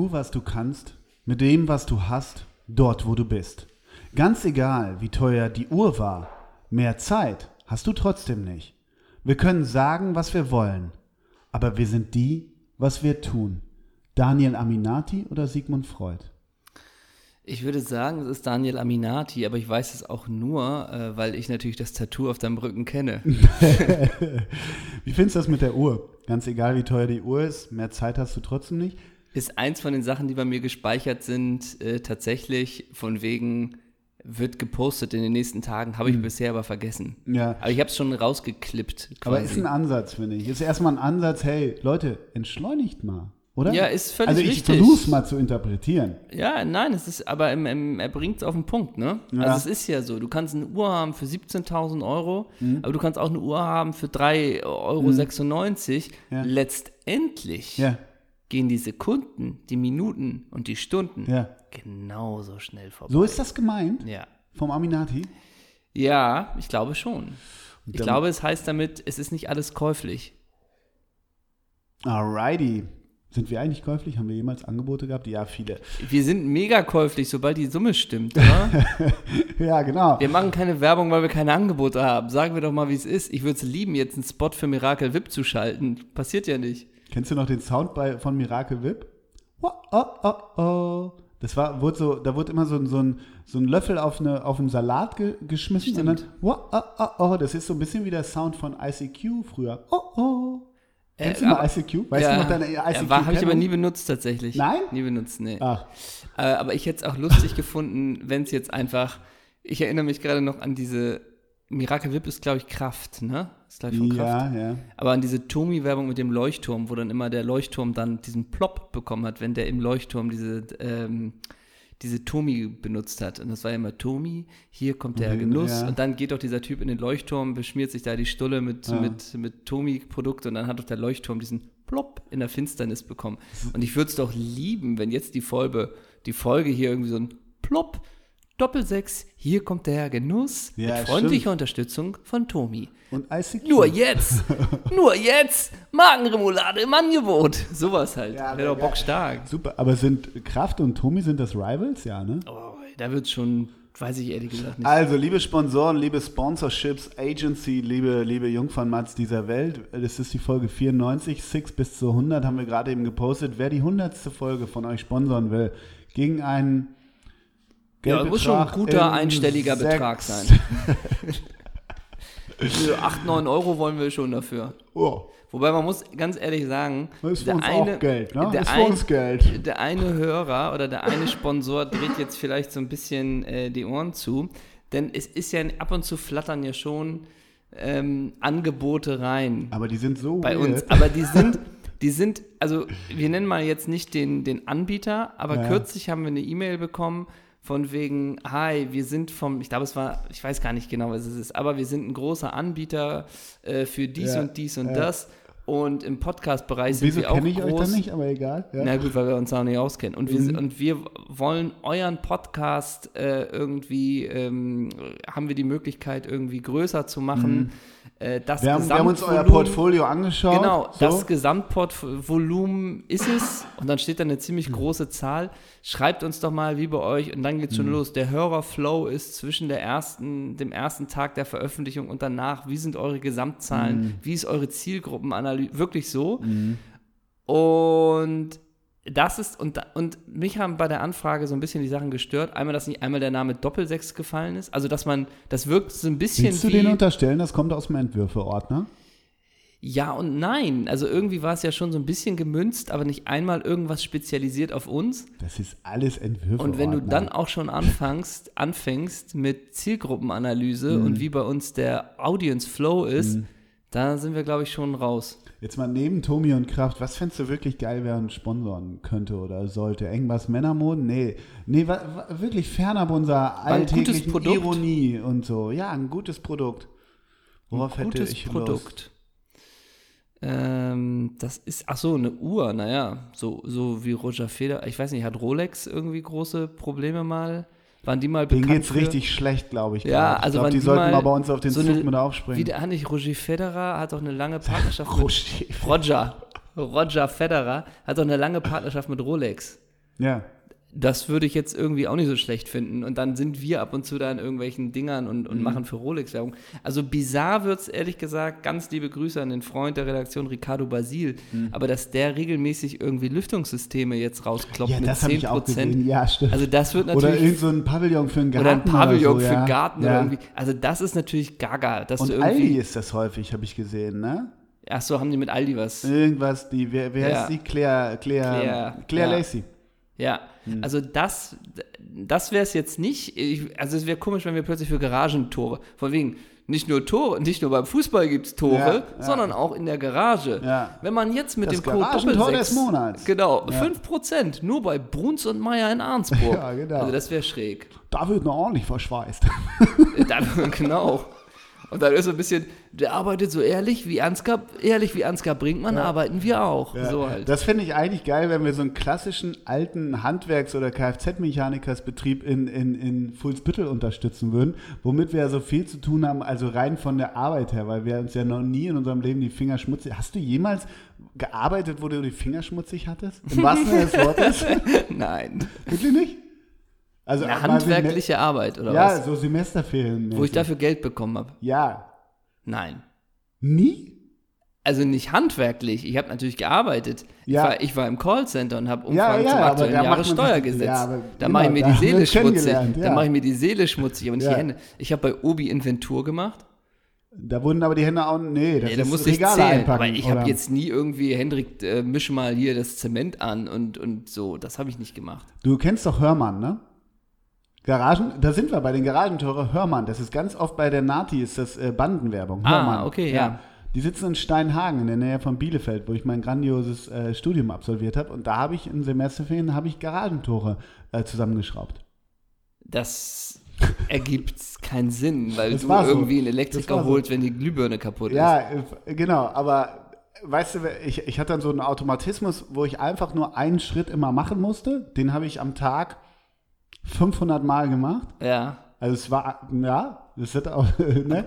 Tu, was du kannst, mit dem, was du hast, dort, wo du bist. Ganz egal, wie teuer die Uhr war, mehr Zeit hast du trotzdem nicht. Wir können sagen, was wir wollen, aber wir sind die, was wir tun. Daniel Aminati oder Sigmund Freud? Ich würde sagen, es ist Daniel Aminati, aber ich weiß es auch nur, äh, weil ich natürlich das Tattoo auf deinem Rücken kenne. wie findest du das mit der Uhr? Ganz egal, wie teuer die Uhr ist, mehr Zeit hast du trotzdem nicht. Ist eins von den Sachen, die bei mir gespeichert sind, äh, tatsächlich von wegen wird gepostet in den nächsten Tagen, habe ich hm. bisher aber vergessen. Ja. Aber ich habe es schon rausgeklippt. Quasi. Aber ist ein Ansatz, finde ich. Ist erstmal ein Ansatz, hey, Leute, entschleunigt mal. Oder? Ja, ist völlig Also ich versuche es mal zu interpretieren. Ja, nein, es ist, aber im, im, er bringt es auf den Punkt, ne? Ja. Also es ist ja so, du kannst eine Uhr haben für 17.000 Euro, mhm. aber du kannst auch eine Uhr haben für 3,96 Euro. Mhm. Ja. Letztendlich ja. Gehen die Sekunden, die Minuten und die Stunden genauso schnell vorbei. So ist das gemeint? Ja. Vom Aminati? Ja, ich glaube schon. Ich glaube, es heißt damit, es ist nicht alles käuflich. Alrighty. Sind wir eigentlich käuflich? Haben wir jemals Angebote gehabt? Ja, viele. Wir sind mega käuflich, sobald die Summe stimmt, oder? ja, genau. Wir machen keine Werbung, weil wir keine Angebote haben. Sagen wir doch mal, wie es ist. Ich würde es lieben, jetzt einen Spot für Miracle Whip zu schalten. Passiert ja nicht. Kennst du noch den Sound bei, von Miracle Whip? Oh, oh, oh, oh. Das war, wurde so, da wurde immer so, so, ein, so ein Löffel auf, eine, auf einen Salat ge, geschmissen Stimmt. und dann, oh, oh, oh, oh. Das ist so ein bisschen wie der Sound von ICQ früher. Oh, oh. Kennst äh, du noch ICQ? Weißt ja, du noch deine ICQ? Habe ich aber nie benutzt tatsächlich. Nein? Nie benutzt, nee. Ach. Äh, aber ich hätte es auch lustig gefunden, wenn es jetzt einfach. Ich erinnere mich gerade noch an diese. Miracle Whip ist, glaube ich, Kraft, ne? Ist, glaube ich, von Kraft. Ja, ja. Aber an diese Tomi-Werbung mit dem Leuchtturm, wo dann immer der Leuchtturm dann diesen Plop bekommen hat, wenn der im Leuchtturm diese. Ähm, diese Tomi benutzt hat. Und das war ja immer Tomi, hier kommt der Genuss. Ja. Und dann geht doch dieser Typ in den Leuchtturm, beschmiert sich da die Stulle mit, ja. mit, mit Tomi-Produkt und dann hat doch der Leuchtturm diesen Plopp in der Finsternis bekommen. Und ich würde es doch lieben, wenn jetzt die Folge, die Folge hier irgendwie so ein Plopp Doppelsechs, hier kommt der Genuss ja, mit freundlicher stimmt. Unterstützung von Tomi. Und ICQ. Nur jetzt, nur jetzt, Magenremoulade im Angebot. Sowas halt. Ja, Wäre doch bockstark. Super, aber sind Kraft und Tomi, sind das Rivals? Ja, ne? Oh, da wird schon, weiß ich ehrlich gesagt nicht. Also, liebe Sponsoren, liebe Sponsorships, Agency, liebe, liebe Jungfernmats dieser Welt, das ist die Folge 94, 6 bis zu 100 haben wir gerade eben gepostet. Wer die 100. Folge von euch sponsern will, gegen einen ja, muss schon ein guter einstelliger sechs. Betrag sein. Für 8, 9 Euro wollen wir schon dafür. Oh. Wobei man muss ganz ehrlich sagen, das ist der eine, Geld, ne? Der, ein, uns Geld. der eine Hörer oder der eine Sponsor dreht jetzt vielleicht so ein bisschen äh, die Ohren zu, denn es ist ja ab und zu flattern ja schon ähm, Angebote rein. Aber die sind so bei weird. uns. Aber die sind, die sind, also wir nennen mal jetzt nicht den, den Anbieter, aber ja. kürzlich haben wir eine E-Mail bekommen von wegen, hi, wir sind vom, ich glaube, es war, ich weiß gar nicht genau, was es ist, aber wir sind ein großer Anbieter äh, für dies ja, und dies und ja. das. Und im Podcast-Bereich sind wir auch groß. ich euch dann nicht, aber egal. Ja. Na gut, weil wir uns auch nicht auskennen. Und, mhm. wir, und wir wollen euren Podcast äh, irgendwie, ähm, haben wir die Möglichkeit, irgendwie größer zu machen. Mhm das wir, haben, wir haben uns euer Portfolio angeschaut. Genau, so. das Gesamtportvolumen ist es. Und dann steht da eine ziemlich große Zahl. Schreibt uns doch mal, wie bei euch. Und dann geht es schon mhm. los. Der Hörerflow ist zwischen der ersten, dem ersten Tag der Veröffentlichung und danach. Wie sind eure Gesamtzahlen? Mhm. Wie ist eure Zielgruppenanalyse? Wirklich so. Mhm. Und das ist, und, und mich haben bei der Anfrage so ein bisschen die Sachen gestört. Einmal, dass nicht einmal der Name Doppelsechs gefallen ist. Also, dass man, das wirkt so ein bisschen. Willst du wie, den unterstellen? Das kommt aus dem Entwürfeordner? Ja und nein. Also irgendwie war es ja schon so ein bisschen gemünzt, aber nicht einmal irgendwas spezialisiert auf uns. Das ist alles Entwürfe. Und wenn du dann auch schon anfängst, anfängst mit Zielgruppenanalyse mhm. und wie bei uns der Audience Flow ist, mhm. Da sind wir, glaube ich, schon raus. Jetzt mal neben Tomi und Kraft, was fändest du wirklich geil, wer uns sponsoren könnte oder sollte? Irgendwas Männermoden? Nee. Nee, wirklich fernab unserer alltäglichen Ironie und so. Ja, ein gutes Produkt. Worauf ein gutes hätte ich Produkt. Ähm, das ist, ach so, eine Uhr, naja, so, so wie Roger Feder. Ich weiß nicht, hat Rolex irgendwie große Probleme mal? Waren die mal bekannt Denen geht's für? richtig schlecht, glaube ich. Ja, grad. also ich glaube, die, die sollten mal bei uns auf den so Zug eine, mit aufspringen. Wie der nicht Roger Federer hat doch eine lange Partnerschaft Roger. Roger. Roger Federer hat doch eine lange Partnerschaft mit Rolex. Ja. Das würde ich jetzt irgendwie auch nicht so schlecht finden. Und dann sind wir ab und zu da in irgendwelchen Dingern und, und machen für Rolex Werbung. Also bizarr wird es ehrlich gesagt. Ganz liebe Grüße an den Freund der Redaktion Ricardo Basil. Aber dass der regelmäßig irgendwie Lüftungssysteme jetzt rauskloppt Ja, mit das habe 10%. ich auch gesehen. Ja, stimmt. Also das wird oder natürlich. irgend so ein Pavillon für einen Garten. oder ein Pavillon so, für ja. einen Garten ja. oder irgendwie. Also das ist natürlich gaga. Dass Und du irgendwie, Aldi ist das häufig, habe ich gesehen, ne? Ach so, haben die mit Aldi was? Irgendwas, die, wer, wer Ja. heißt die? Claire, Claire, Claire, Claire ja. Lacey. Ja, Hm. also das, das wäre es jetzt nicht. Ich, also es wäre komisch, wenn wir plötzlich für Garagentore, von wegen, nicht nur Tore, nicht nur beim Fußball gibt es Tore, Ja, ja. sondern auch in der Garage. Ja. Wenn man jetzt mit Das dem Code Doppelsechs, des Monats. Genau, 5% nur bei Bruns und Meier in Arnsburg. Ja, genau. Also das wäre schräg. Da wird noch ordentlich verschweißt. Dann, genau. Und dann ist so ein bisschen, der arbeitet so ehrlich wie Ansgar, ehrlich wie Ansgar Brinkmann, arbeiten wir auch. Ja. So halt. Das finde ich eigentlich geil, wenn wir so einen klassischen alten Handwerks- oder Kfz-Mechanikersbetrieb in, in, in Fuhlsbüttel unterstützen würden, womit wir ja so viel zu tun haben, also rein von der Arbeit her, weil wir uns ja noch nie in unserem Leben die Finger schmutzig. Hast du jemals gearbeitet, wo du die Finger schmutzig hattest? Im wahrsten Sinne des Wortes? Nein. Wirklich nicht? Also Eine handwerkliche Arbeit, oder Ja, was? so Semesterferien. Wo ich dafür Geld bekommen habe. Ja. Nein. Nie? Also nicht handwerklich. Ich habe natürlich gearbeitet. Ja. Ich, war, ich war im Callcenter und habe Ja, Umfragen ja, zum aber aktuellen Jahressteuergesetz. ja, aber da mache ich mir da die Seele schmutzig. kennengelernt, Da ja. mache ich mir die Seele schmutzig, aber nicht Ja. die Hände. Ich habe bei Obi Inventur gemacht. Da wurden aber die Hände auch. Nee, das Nee, da ist musste ich Regale zählen. einpacken. Aber ich habe jetzt nie irgendwie, Hendrik, äh, misch mal hier das Zement an und, und so. Das habe ich nicht gemacht. Du kennst doch Hörmann, ne? Garagen, da sind wir bei den Garagentore Hörmann. Das ist ganz oft bei der Nati, ist das äh, Bandenwerbung. Ah, Hörmann. okay, ja. Die sitzen in Steinhagen in der Nähe von Bielefeld, wo ich mein grandioses äh, Studium absolviert habe. Und da habe ich in Semesterferien habe ich Garagentore äh, zusammengeschraubt. Das ergibt keinen Sinn, weil Das du war so. irgendwie einen Elektriker so. holst, wenn die Glühbirne kaputt ist. Ja, äh, genau. Aber weißt du, ich, ich hatte dann so einen Automatismus, wo ich einfach nur einen Schritt immer machen musste. Den habe ich am Tag 500 Mal gemacht. Ja. Also es war, ja, das hat auch, ne?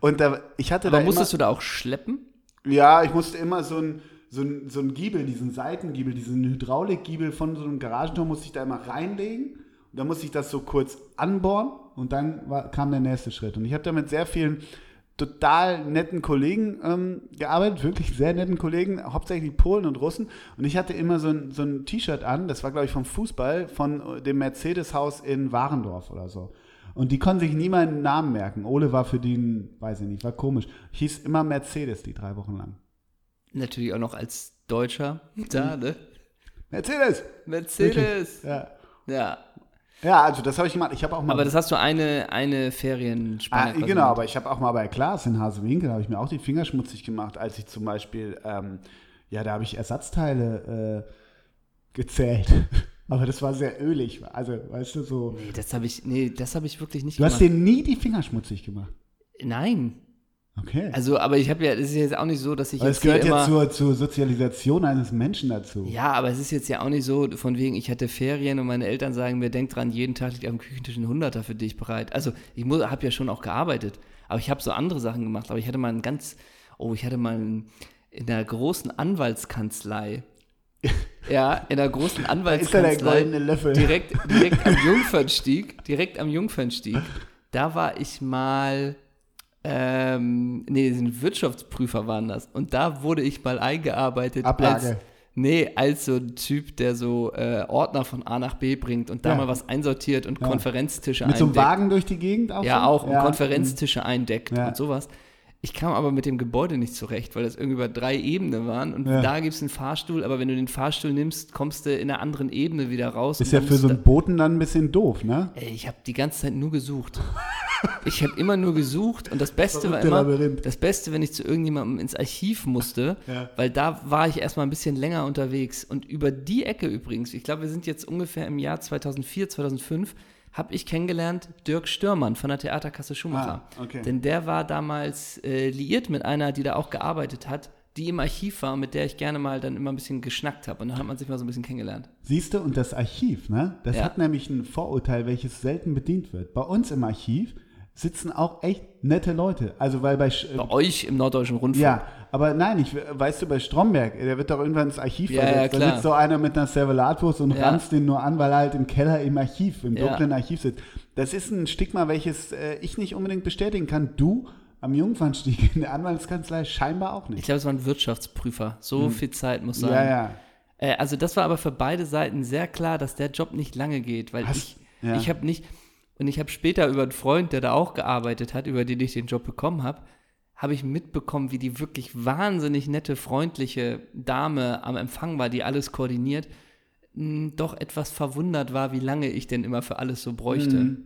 Und da, ich hatte Aber da musstest du da auch schleppen? immer, ja, ich musste immer so ein, so ein, so ein Giebel, diesen Seitengiebel, diesen Hydraulikgiebel von so einem Garagentor musste ich da immer reinlegen. Und dann musste ich das so kurz anbohren und dann war, kam der nächste Schritt. Und ich habe da mit sehr vielen total netten Kollegen ähm, gearbeitet, wirklich sehr netten Kollegen, hauptsächlich Polen und Russen. Und ich hatte immer so ein, so ein T-Shirt an, das war, glaube ich, vom Fußball, von dem Mercedes-Haus in Warendorf oder so. Und die konnten sich nie meinen Namen merken. Ole war für die, ein- weiß ich nicht, war komisch. Hieß immer Mercedes die drei Wochen lang. Natürlich auch noch als Deutscher. Da, ne? Mercedes! Mercedes. Ja. Ja. Ja, also das habe ich gemacht. Ich habe auch mal. Aber das hast du eine, eine ah, Ferienspanne. quasi genau, aber ich habe auch mal bei Klaas in Hasewinkel, habe ich mir auch die Finger schmutzig gemacht, als ich zum Beispiel, ähm, ja, da habe ich Ersatzteile äh, gezählt. aber das war sehr ölig. Also, weißt du, so. Nee, das habe ich, nee, das habe ich wirklich nicht Du hast gemacht. dir nie die Finger schmutzig gemacht. Nein. Okay. Also, aber ich habe ja, das ist jetzt auch nicht so, dass ich aber jetzt es gehört ja zur, zur Sozialisation eines Menschen dazu. Ja, aber es ist jetzt ja auch nicht so, von wegen, ich hatte Ferien und meine Eltern sagen mir, denk dran, jeden Tag liegt auf dem Küchentisch ein Hunderter für dich bereit. Also ich habe ja schon auch gearbeitet, aber ich habe so andere Sachen gemacht. Aber ich hatte mal ein ganz, oh, ich hatte mal ein, in einer großen Anwaltskanzlei, ja, in einer großen Ist da der Anwaltskanzlei, goldene Löffel? direkt, direkt am Jungfernstieg, direkt am Jungfernstieg, da war ich mal, ähm, nee, sind Wirtschaftsprüfer waren das. Und da wurde ich mal eingearbeitet Ablage. als, nee, als so ein Typ, der so äh, Ordner von A nach B bringt und da Ja. mal was einsortiert und Ja. Konferenztische Mit so einem eindeckt. Wagen durch die Gegend auch? Ja, so? auch und Ja. Konferenztische eindeckt und sowas. Ich kam aber mit dem Gebäude nicht zurecht, weil das irgendwie über drei Ebenen waren und Ja. da gibt es einen Fahrstuhl, aber wenn du den Fahrstuhl nimmst, kommst du in einer anderen Ebene wieder raus. Ist ja für so einen Boten dann ein bisschen doof, ne? Ey, ich habe die ganze Zeit nur gesucht. Ich habe immer nur gesucht und das Beste war immer, Labyrinth. das Beste, wenn ich zu irgendjemandem ins Archiv musste, Ja. weil da war ich erstmal ein bisschen länger unterwegs. Und über die Ecke übrigens, ich glaube, wir sind jetzt ungefähr im Jahr 2004, 2005, habe ich kennengelernt Dirk Störmann von der Theaterkasse Schumacher. Ah, okay. Denn der war damals äh, liiert mit einer, die da auch gearbeitet hat, die im Archiv war, mit der ich gerne mal dann immer ein bisschen geschnackt habe. Und dann hat man sich mal so ein bisschen kennengelernt. Siehst du, und das Archiv, ne? Das Ja. hat nämlich ein Vorurteil, welches selten bedient wird. Bei uns im Archiv sitzen auch echt nette Leute. Also weil bei, Bei euch im Norddeutschen Rundfunk. ja, aber nein, ich, weißt du, bei Stromberg, der wird doch irgendwann ins Archiv Ja, ja, versetzt. da klar. sitzt so einer mit einer Servelatwurst und Ja. ranzt den nur an, weil er halt im Keller im Archiv, im Ja. dunklen Archiv sitzt. Das ist ein Stigma, welches äh, ich nicht unbedingt bestätigen kann. Du am Jungfernstieg in der Anwaltskanzlei scheinbar auch Ich nicht. glaube, es war ein Wirtschaftsprüfer. So viel Zeit muss sein. Hm. Ja, ja. Äh, also das war aber für beide Seiten sehr klar, dass der Job nicht lange geht, weil Hast- ich, ja. ich habe nicht, und ich habe später über einen Freund, der da auch gearbeitet hat, über den ich den Job bekommen habe, habe ich mitbekommen, wie die wirklich wahnsinnig nette, freundliche Dame am Empfang war, die alles koordiniert, mh, doch etwas verwundert war, wie lange ich denn immer für alles so bräuchte. Mhm.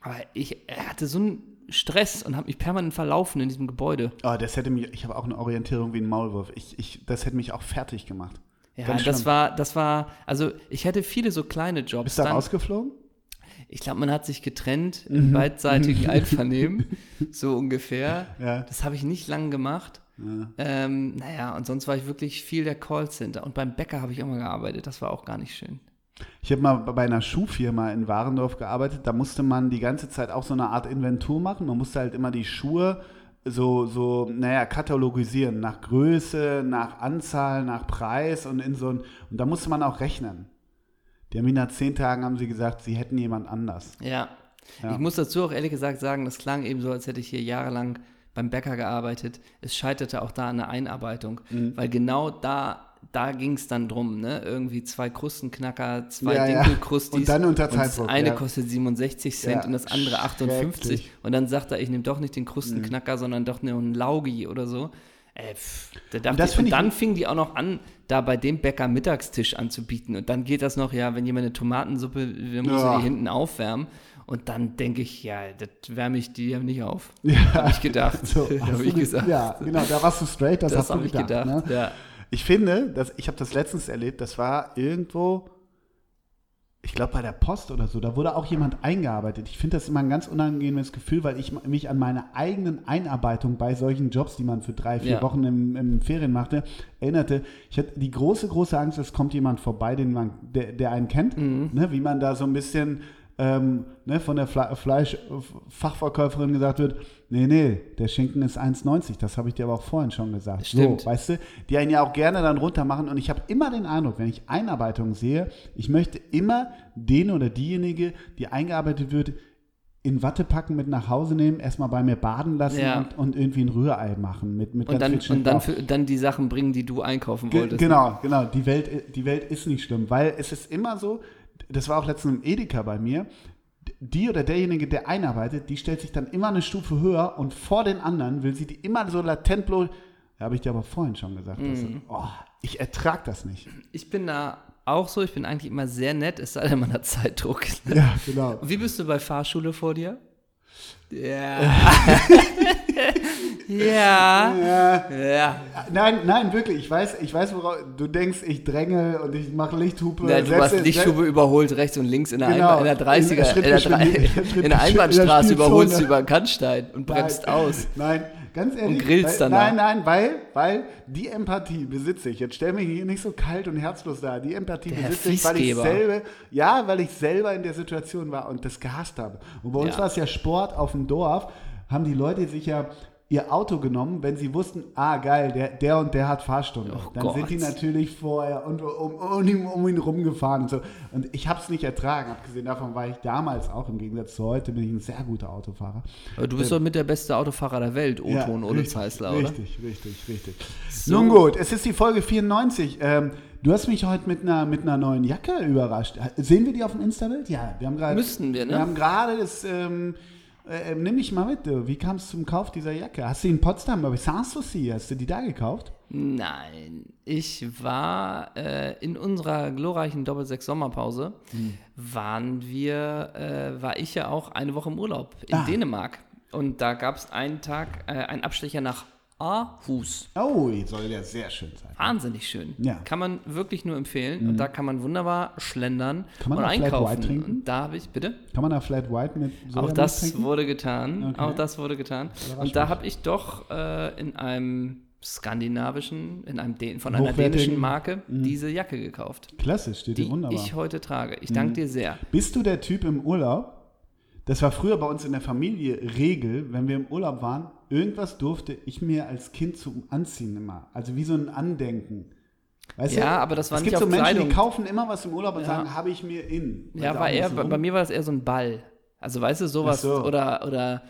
Aber ich hatte so einen Stress und habe mich permanent verlaufen in diesem Gebäude. Oh, das hätte mich, ich habe auch eine Orientierung wie ein Maulwurf. Ich, ich, das hätte mich auch fertig gemacht. Ja, das war, das war, also ich hatte viele so kleine Jobs. Bist du dann- rausgeflogen? Ich glaube, man hat sich getrennt Mhm. im beidseitigen Einvernehmen, so ungefähr. Ja. Das habe ich nicht lang gemacht. Ähm, naja, und sonst war ich wirklich viel der Callcenter. Und beim Bäcker habe ich immer gearbeitet. Das war auch gar nicht schön. Ich habe mal bei einer Schuhfirma in Warendorf gearbeitet. Da musste man die ganze Zeit auch so eine Art Inventur machen. Man musste halt immer die Schuhe so, so, naja, katalogisieren nach Größe, nach Anzahl, nach Preis und in so ein, und da musste man auch rechnen. Die haben mir nach zehn Tagen haben sie gesagt, sie hätten jemand anders. Ja. Ja. Ich muss dazu auch ehrlich gesagt sagen, das klang eben so, als hätte ich hier jahrelang beim Bäcker gearbeitet. Es scheiterte auch da an der Einarbeitung, Mhm. weil genau da, da ging es dann drum, ne? Irgendwie zwei Krustenknacker, zwei Ja, ja. Dinkelkrustis. Und dann unter und das Zeitdruck, eine ja. kostet 67 Cent Ja, und das andere 58. schrecklich. Und dann sagt er, ich nehme doch nicht den Mhm. Krustenknacker, sondern doch nur einen Laugi oder so. Äh, pff, da dachte das ich, und ich- dann fingen die auch noch an, da bei dem Bäcker Mittagstisch anzubieten. Und dann geht das noch, ja, wenn jemand eine Tomatensuppe, dann muss Ja. die hinten aufwärmen. Und dann denke ich, ja, das wärme ich die ja nicht auf. Ja. Habe ich gedacht. So, habe ich ge- gesagt. Ja, genau, da warst du straight, das, das hast du habe ich gedacht. gedacht. Ne? Ja. Ich finde, dass, ich habe das letztens erlebt, das war irgendwo, ich glaube bei der Post oder so, da wurde auch jemand eingearbeitet. Ich finde das immer ein ganz unangenehmes Gefühl, weil ich mich an meine eigenen Einarbeitung bei solchen Jobs, die man für drei, vier Ja. Wochen im, im Ferien machte, erinnerte. Ich hatte die große, große Angst, es kommt jemand vorbei, den man, der, der einen kennt, Mhm. ne, wie man da so ein bisschen ähm, ne, von der Fle Fleischfachverkäuferin gesagt wird, nee, nee, der Schinken ist 1,90, das habe ich dir aber auch vorhin schon gesagt. Stimmt. So, weißt du, die einen ja auch gerne dann runter machen und ich habe immer den Eindruck, wenn ich Einarbeitung sehe, ich möchte immer den oder diejenige, die eingearbeitet wird, in Watte packen, mit nach Hause nehmen, erstmal bei mir baden lassen Ja. und, und irgendwie ein Rührei machen mit, mit Und, dann, und dann, für, dann die Sachen bringen, die du einkaufen Ge wolltest. genau, genau. Die Welt, die Welt ist nicht schlimm, weil es ist immer so, das war auch letztens im Edeka bei mir, die oder derjenige, der einarbeitet, die stellt sich dann immer eine Stufe höher und vor den anderen will sie die immer so latent bloß. Da habe ich dir aber vorhin schon gesagt. dass- Mhm. oh, ich ertrag das nicht. Ich bin da auch so, ich bin eigentlich immer sehr nett, es sei denn, man hat Zeitdruck. Ja, genau. Wie bist du bei Fahrschule vor dir? Ja. ja. Ja, Ja. nein, nein, wirklich. Ich weiß, ich weiß, worauf du denkst. Ich dränge und ich mache Lichthupe. Ja, du Selbst- hast Lichthupe überholt, rechts und links in der, Genau. Einba in der 30er, In in der in der in der Einbahnstraße überholst du über den Kannstein und bremst Nein, aus. Nein, ganz ehrlich. Und grillst weil, danach. Nein, nein, weil, weil die Empathie besitze ich. Jetzt stell mich hier nicht so kalt und herzlos da. Die Empathie Der besitze ich, weil ich selber, ja, weil ich selber in der Situation war und das gehasst habe. Und bei uns Ja. war es ja Sport auf dem Dorf, haben die Leute sich ja ihr Auto genommen, wenn sie wussten, ah geil, der, der und der hat Fahrstunde. Oh Dann Gott. sind die natürlich vorher und um, um, ihn, um ihn rumgefahren und so. Und ich habe es nicht ertragen. Abgesehen davon war ich damals auch, im Gegensatz zu heute, bin ich ein sehr guter Autofahrer. Aber du bist doch mit der beste Autofahrer der Welt, Oton Ja, ohne richtig, Zeisler, oder? Richtig, richtig, richtig. So. Nun gut, es ist die Folge 94. Ähm, du hast mich heute mit einer, mit einer neuen Jacke überrascht. Sehen wir die auf dem Insta-Bild? Ja, wir haben gerade. Müssten wir, ne? Wir haben gerade das. Ähm, äh, nimm mich mal mit, du. wie kam es zum Kauf dieser Jacke? Hast du in Potsdam bei Sanssouci, hast du die da gekauft? Nein, ich war äh, in unserer glorreichen Doppel-6 Sommerpause, Hm. waren wir, äh, war ich ja auch eine Woche im Urlaub in Ah. Dänemark. Und da gab es einen Tag, äh, einen Abstecher nach Aarhus. Oh, soll ja sehr schön sein. Wahnsinnig schön. Ja. Kann man wirklich nur empfehlen. Und da kann man wunderbar schlendern Kann man und auch Flat einkaufen. White trinken? Und da habe ich, bitte? Kann man da Flat White mit Auch Sojamilch das trinken? wurde getan. Okay. Auch das wurde getan. Und da habe ich doch äh, in einem skandinavischen, in einem Dän von einer dänischen Marke diese Jacke gekauft, Klasse, steht die dir wunderbar. ich heute trage. Ich danke dir sehr. Bist du der Typ im Urlaub, Das war früher bei uns in der Familie Regel, wenn wir im Urlaub waren, irgendwas durfte ich mir als Kind zum Anziehen immer. Also wie so ein Andenken. Weißt Ja, du? aber das war es nicht gibt so Menschen, Kleidung. die kaufen immer was im Urlaub und Ja. sagen, habe ich mir in. Ja, war eher, bei, mir war das eher so ein Ball. Also weißt du, sowas so. oder, oder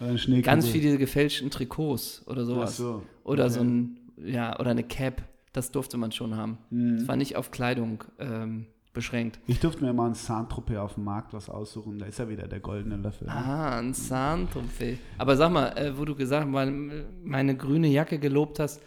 ganz viele gefälschten Trikots oder sowas. Ach so, Oder okay. so ein, ja, oder eine Cap. Das durfte man schon haben. Mhm. Das war nicht auf Kleidung ähm, beschränkt. Ich durfte mir mal ein Saint-Tropez auf dem Markt was aussuchen. Da ist ja wieder der goldene Löffel. Ah, ein Saint-Tropez. Aber sag mal, äh, wo du gesagt hast, weil meine grüne Jacke gelobt hast,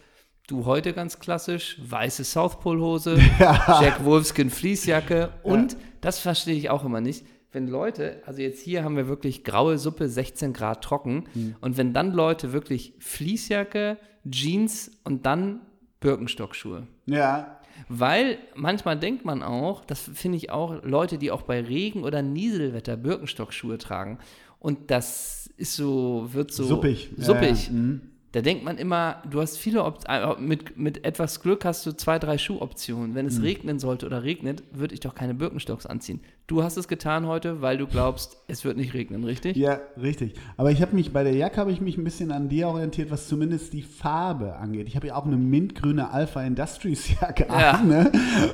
du heute ganz klassisch, weiße South Pole Hose, Jack Wolfskin Fließjacke und, das verstehe ich auch immer nicht, wenn Leute, also jetzt hier haben wir wirklich graue Suppe, 16 Grad trocken und wenn dann Leute wirklich Fließjacke, Jeans und dann Birkenstockschuhe. Ja, Weil manchmal denkt man auch, das finde ich auch, Leute, die auch bei Regen oder Nieselwetter Birkenstockschuhe tragen und das ist so, wird so suppig. Ja, suppig. Ja, mhm. Da denkt man immer, du hast viele Op äh, mit, mit etwas Glück hast du zwei, drei Schuhoptionen. Wenn Mhm. es regnen sollte oder regnet, würde ich doch keine Birkenstocks anziehen. Du hast es getan heute, weil du glaubst, es wird nicht regnen, richtig? ja, richtig. Aber ich habe mich, bei der Jacke habe ich mich ein bisschen an dir orientiert, was zumindest die Farbe angeht. Ich habe ja auch eine mintgrüne Alpha Industries Jacke Ja. an, ne?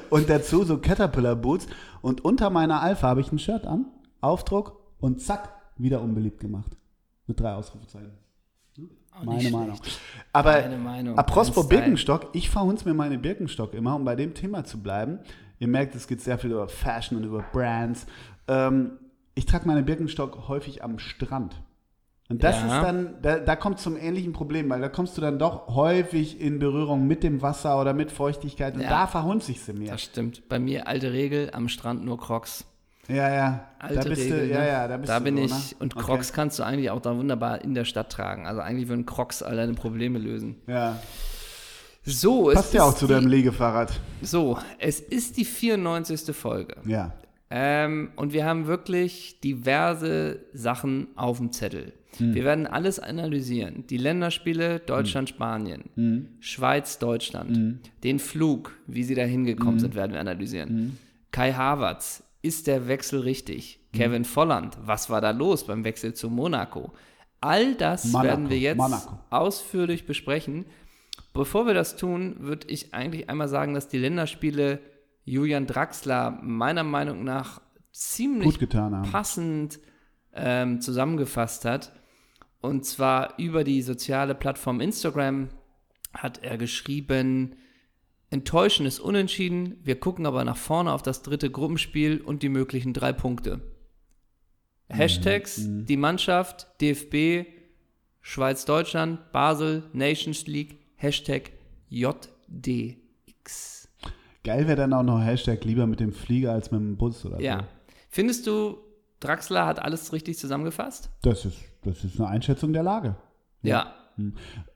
Und dazu so Caterpillar Boots. Und unter meiner Alpha habe ich ein Shirt an, Aufdruck und zack, wieder unbeliebt gemacht. Mit drei Ausrufezeichen. Meine Meinung. Aber Meine Meinung. apropos. Birkenstock, ich verhunz mir meine Birkenstock immer, um bei dem Thema zu bleiben. Ihr merkt, es geht sehr viel über Fashion und über Brands. Ähm, ich trage meine Birkenstock häufig am Strand. Und das Ja. ist dann, da, da kommt zum ähnlichen Problem, weil da kommst du dann doch häufig in Berührung mit dem Wasser oder mit Feuchtigkeit und Ja. da verhunz ich sie mir. Das stimmt. Bei mir alte Regel, am Strand nur Crocs. Ja, ja. Alte da bist Regel, du, ja, ne? ja, da bist da du bin so, ich. ne? Und Okay. Crocs kannst du eigentlich auch da wunderbar in der Stadt tragen. Also eigentlich würden Crocs all deine Probleme lösen. Ja. So, es Passt ja auch zu die, deinem Liegefahrrad. So, es ist die 94. Folge. Ja. Ähm, und wir haben wirklich diverse Sachen auf dem Zettel. Wir werden alles analysieren. Die Länderspiele Deutschland-Spanien, Schweiz-Deutschland, den Flug, wie sie da hingekommen sind, werden wir analysieren. Kai Havertz, ist der Wechsel richtig? Kevin Volland, was war da los beim Wechsel zu Monaco? All das Monaco, werden wir jetzt Monaco. ausführlich besprechen. Bevor wir das tun, würde ich eigentlich einmal sagen, dass die Länderspiele Julian Draxler meiner Meinung nach ziemlich Gut getan haben. passend ähm, zusammengefasst hat. Und zwar über die soziale Plattform Instagram hat er geschrieben, enttäuschendes Unentschieden, wir gucken aber nach vorne auf das dritte Gruppenspiel und die möglichen drei Punkte. Hashtags, die Mannschaft, DFB, Schweiz-Deutschland, Basel, Nations League, Hashtag JDX. Geil wäre dann auch noch Hashtag lieber mit dem Flieger als mit dem Bus oder Ja. so. Findest du, Draxler hat alles richtig zusammengefasst? Das ist, das ist eine Einschätzung der Lage. Ja.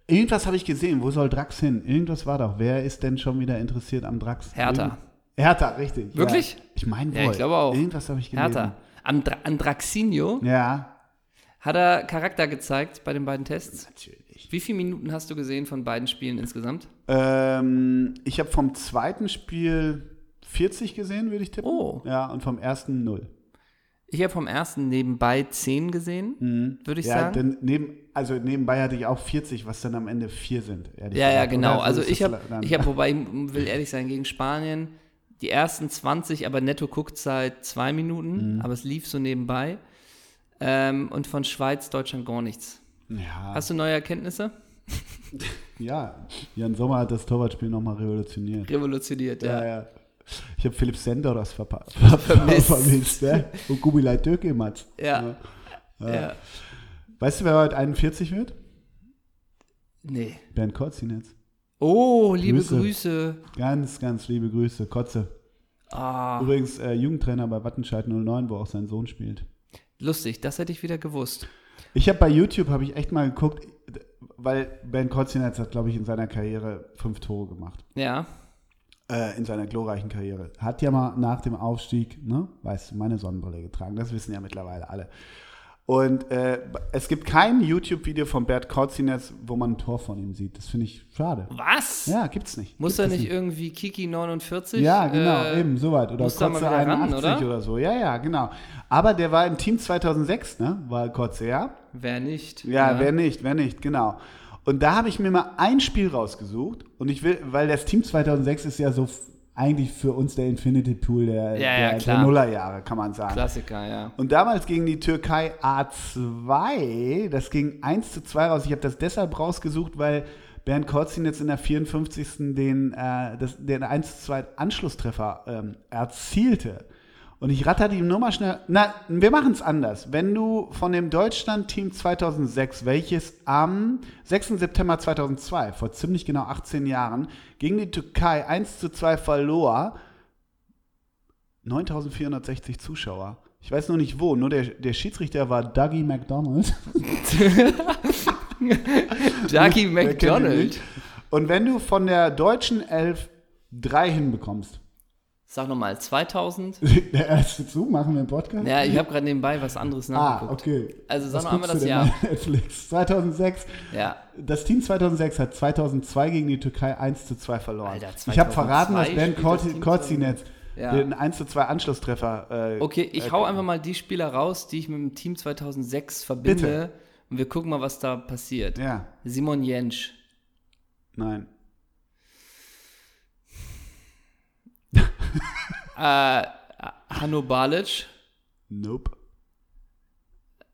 Irgendwas habe ich gesehen. Wo soll Drax hin? Irgendwas war doch. Wer ist denn schon wieder interessiert am Drax? Hertha. Irgend- Hertha, richtig. Wirklich? Ja. Ich meine wohl. Ja, ich glaube auch. Irgendwas habe ich gelesen. Hertha. An, Dra an Draxinho Ja, hat er Charakter gezeigt bei den beiden Tests. natürlich. Wie viele Minuten hast du gesehen von beiden Spielen insgesamt? Ähm, ich habe vom zweiten Spiel 40 gesehen, würde ich tippen. Oh. Ja, und vom ersten 0. Ich habe vom ersten nebenbei 10 gesehen, würde ich Mhm. Ja, sagen. denn neben, also nebenbei hatte ich auch 40, was dann am Ende 4 sind. ehrlich Ja, ja, gesagt. genau. Oder so Also ich habe, ich habe, wobei ich will ehrlich sein, gegen Spanien die ersten 20, aber netto Guckzeit zwei Minuten, Mhm. aber es lief so nebenbei. Ähm, und von Schweiz, Deutschland gar nichts. Ja, Hast du neue Erkenntnisse? ja, Jan Sommer hat das Torwartspiel nochmal revolutioniert. Revolutioniert, ja. Ja, ja. Ich habe Philipp Senderos verpa- ver Vermisst. vermisst. ne? Und Kubilai Türke Mats. Ja. ja. Weißt du, wer heute 41 wird? Nee. Bernd Kotzinetz. Oh, liebe Grüße. Grüße. Ganz, ganz liebe Grüße. Kotze. Ah, Übrigens äh, Jugendtrainer bei Wattenscheid 09, wo auch sein Sohn spielt. lustig, das hätte ich wieder gewusst. Ich habe bei YouTube, habe ich echt mal geguckt, weil Bernd Kotzinetz hat, glaube ich, in seiner Karriere fünf Tore gemacht. Ja. Äh, in seiner glorreichen Karriere. Hat ja mal nach dem Aufstieg, ne, weißt du, meine Sonnenbrille getragen. Das wissen ja mittlerweile alle. Und äh, es gibt kein YouTube-Video von Bert Korzinetz, wo man ein Tor von ihm sieht. Das finde ich schade. Was? Ja, gibt's nicht. Muss Gibt er es nicht irgendwie Kiki 49? Ja, genau, äh, eben, soweit. Oder Kotze wieder ran, 81 oder? oder? so. Ja, ja, genau. Aber der war im Team 2006, ne? War Kotze, ja? Wer nicht? Ja, wer nicht, wer nicht, genau. Und da habe ich mir mal ein Spiel rausgesucht und ich will, weil das Team 2006 ist ja so eigentlich für uns der Infinity Pool der, Ja, ja, der, klar. Nullerjahre, kann man sagen. Klassiker, ja. Und damals gegen die Türkei A2, das ging 1 zu 2 raus. Ich habe das deshalb rausgesucht, weil Bernd Korzin jetzt in der 54. den, äh, das, den 1 zu 2 Anschlusstreffer ähm, erzielte. Und ich ratter die Nummer schnell. Na, wir machen es anders. Wenn du von dem Deutschland-Team 2006, welches am 6. September 2002, vor ziemlich genau 18 Jahren, gegen die Türkei 1 zu 2 verlor, 9460 Zuschauer. Ich weiß nur nicht wo, nur der, der Schiedsrichter war Dougie McDonald. Dougie McDonald. Und wenn du von der deutschen Elf drei hinbekommst, Sag nochmal, 2000? der erste zu, machen wir einen Podcast? Ja, ich habe gerade nebenbei was anderes ah, nachgeguckt. okay. Also sag Was noch einmal das Jahr. Netflix. 2006. Ja. Das Team 2006 hat 2002 gegen die Türkei 1 zu 2 verloren. Alter, ich habe verraten, dass 2002 Ben Korzinetz Ja. den 1 zu 2 Anschlusstreffer äh, Okay, ich äh, hau einfach mal die Spieler raus, die ich mit dem Team 2006 verbinde. Bitte. Und wir gucken mal, was da passiert. Ja, Simon Jentsch. nein. Äh, Hanno Balic. Nope.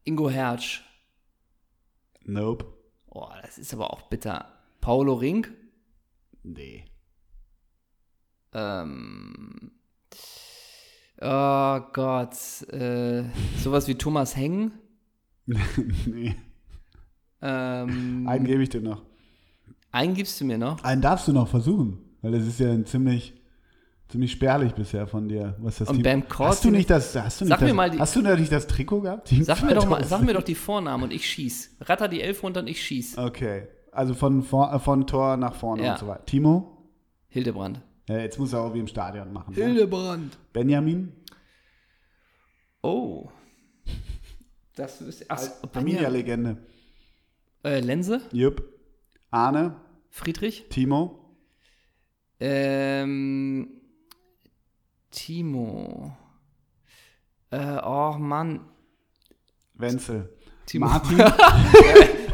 Ingo Hertz. Nope. Oh, das ist aber auch bitter. Paulo Rink. Nee. Ähm, oh Gott. Äh, sowas wie Thomas Heng. nee. Ähm, Einen gebe ich dir noch. einen gibst du mir noch. Einen darfst du noch versuchen, weil das ist ja ein ziemlich, ziemlich spärlich bisher von dir, was das Und Team. Ben hast du nicht das, hast du nicht Sag mir das, mal die- hast du da nicht das Trikot gehabt? Team Sag mir, doch mal, 2000? sag mir doch die Vornamen und ich schieß. Ratter die Elf runter und ich schieß. Okay, also von, vor, äh, von Tor nach vorne Ja. und so weiter. Timo? Hildebrand. Ja, jetzt muss er auch wie im Stadion machen. Ne? Hildebrand. Benjamin? Oh. Das ist. Ach, Benjamin. Arminia-Legende. Äh, Lense. Jupp. Arne? Friedrich. Timo? Ähm. Timo. Äh, oh Mann. Wenzel? Timo. Martin?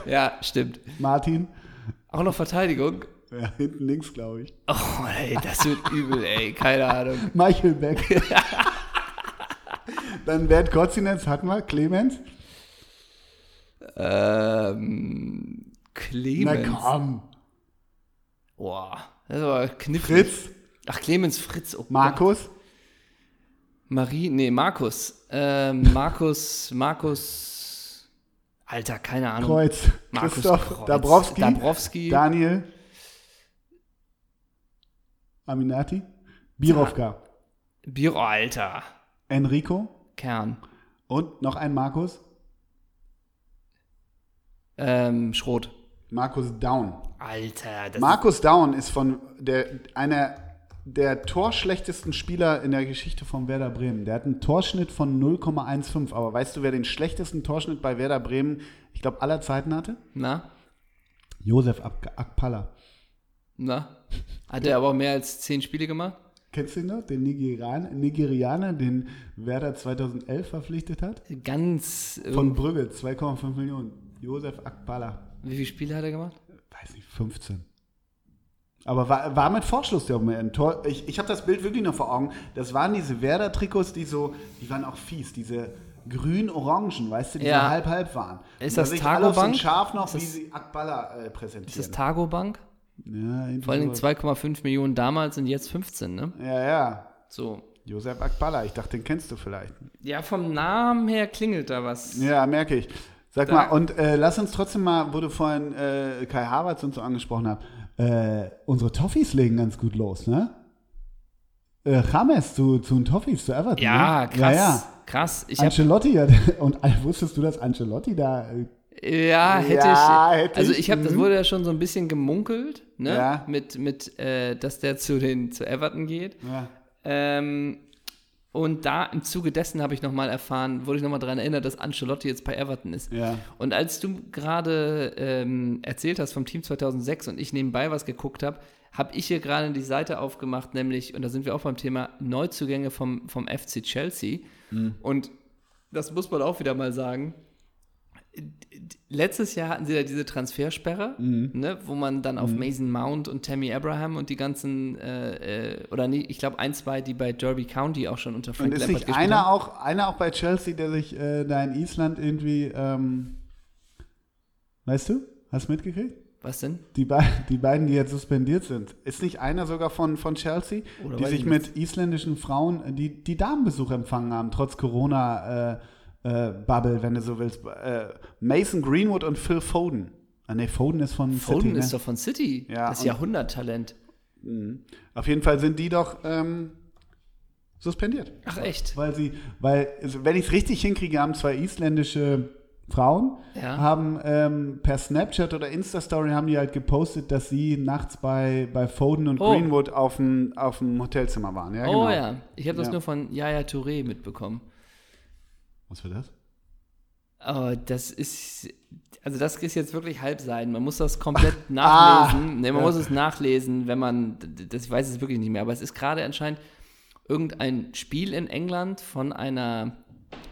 Ja, stimmt. Martin? Auch noch Verteidigung. Ja, hinten links, glaube ich. Oh, ey, das wird übel, ey. Keine Ahnung. Michael Beck. Dann Bert Kotzinetz hatten wir. Clemens? Ähm. Na Clemens. komm. Boah, das aber knifflig. Fritz? Ach, Clemens Fritz. Oh. Markus? Marie, nee, Markus. Ähm, Markus, Markus. Alter, keine Ahnung. Kreuz? Markus Christoph? Kreuz. Dabrowski? Dabrowski. Daniel? Aminati? Birovka? Bier, oh, Alter. Enrico? Kern. Und noch ein Markus? Ähm, Schrot. Markus Down. Alter, Markus Down ist von der, einer der torschlechtesten Spieler in der Geschichte von Werder Bremen. Der hat einen Torschnitt von 0,15. Aber weißt du, wer den schlechtesten Torschnitt bei Werder Bremen, ich glaube, aller Zeiten hatte? Na? Josef Ak- Akpala. Na? Hat er aber mehr als zehn Spiele gemacht? Kennst du ihn noch? Den Nigerian, Nigerianer, den Werder 2011 verpflichtet hat? Ganz. Von Brügge, 2,5 Millionen. Josef Akpala. wie viele Spiele hat er gemacht? Weiß nicht, 15. Aber war, war mit Vorschluss der Moment. Tor, ich ich habe das Bild wirklich noch vor Augen. Das waren diese Werder-Trikots, die so, die waren auch fies, diese grün-orangen, weißt du, die Ja. so halb-halb waren. Ist das alle auf so Tagobank? Scharf noch, Ist wie das- sie Akballa äh, Ist präsentieren. das Targo Bank? ja, Vor allem sowas. 2,5 Millionen damals und jetzt 15, ne? ja, ja. So. Josef Akballa, ich dachte, den kennst du vielleicht. Ja, vom Namen her klingelt da was. Ja, merke ich. Sag Da- mal, und äh, lass uns trotzdem mal, wo du vorhin äh, Kai Havertz und so angesprochen hast, äh, unsere Toffees legen ganz gut los, ne? Äh, James zu, zu den Toffees, zu Everton. Ja, ne? krass. Ja, ja. Krass. Ich Ancelotti, ja, und wusstest du, dass Ancelotti da. Äh, ja, hätte Ja, ich. hätte also ich, ich habe, das mhm. wurde ja schon so ein bisschen gemunkelt, ne? Ja. Mit, mit äh, dass der zu den zu Everton geht. ja. Ähm, Und da im Zuge dessen habe ich nochmal erfahren, wurde ich nochmal daran erinnert, dass Ancelotti jetzt bei Everton ist. Ja. Und als du gerade ähm, erzählt hast vom Team 2006 und ich nebenbei was geguckt habe, habe ich hier gerade die Seite aufgemacht, nämlich, und da sind wir auch beim Thema Neuzugänge vom, vom FC Chelsea. Und das muss man auch wieder mal sagen. Letztes Jahr hatten sie ja diese Transfersperre, ne, wo man dann auf Mason Mount und Tammy Abraham und die ganzen, äh, äh, oder nee, ich glaube ein, zwei, die bei Derby County auch schon unter Frank Und ist Lampard nicht einer haben. auch, einer auch bei Chelsea, der sich äh, da in Island irgendwie, ähm, weißt du, hast du mitgekriegt? Was denn? Die, Be die beiden, die jetzt suspendiert sind. Ist nicht einer sogar von, von Chelsea, Oder die sich ich mit isländischen Frauen, äh, die, die Damenbesuch empfangen haben, trotz Corona äh, äh, Bubble, wenn du so willst. Äh, Mason Greenwood und Phil Foden. Ah, nee, Foden ist von Foden City, ne? ist doch von City. Ja, das und- Jahrhunderttalent. Auf jeden Fall sind die doch ähm, suspendiert. Ach echt? Weil sie, weil, also wenn ich es richtig hinkriege, haben zwei isländische Frauen, Ja. haben ähm, per Snapchat oder Insta-Story haben die halt gepostet, dass sie nachts bei, bei Foden und Oh. Greenwood auf dem, auf dem Hotelzimmer waren. Ja, oh genau. ja, ich habe das Ja. nur von Yaya Touré mitbekommen. Was für das? Aber das ist, also das ist jetzt wirklich Halbseiten. Man muss das komplett nachlesen. nee, man ja. muss es nachlesen, wenn man, das ich weiß es wirklich nicht mehr, aber es ist gerade anscheinend irgendein Spiel in England von einer,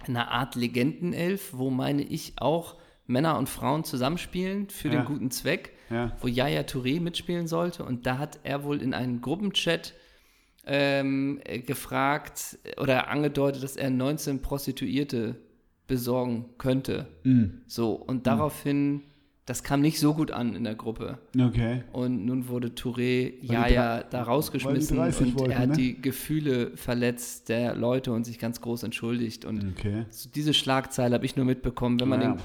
einer Art Legendenelf, wo meine ich auch Männer und Frauen zusammenspielen für Ja. den guten Zweck, Ja. wo Yaya Touré mitspielen sollte. Und da hat er wohl in einem Gruppenchat ähm, äh, gefragt oder angedeutet, dass er 19 Prostituierte besorgen könnte. Mm. So, und daraufhin, das kam nicht so gut an in der Gruppe. Okay. Und nun wurde Touré Jaja drei- da rausgeschmissen weil die 30 und wollten, er hat ne? die Gefühle verletzt der Leute und sich ganz groß entschuldigt. Und Okay. so diese Schlagzeile habe ich nur mitbekommen. Wenn man Ja. den,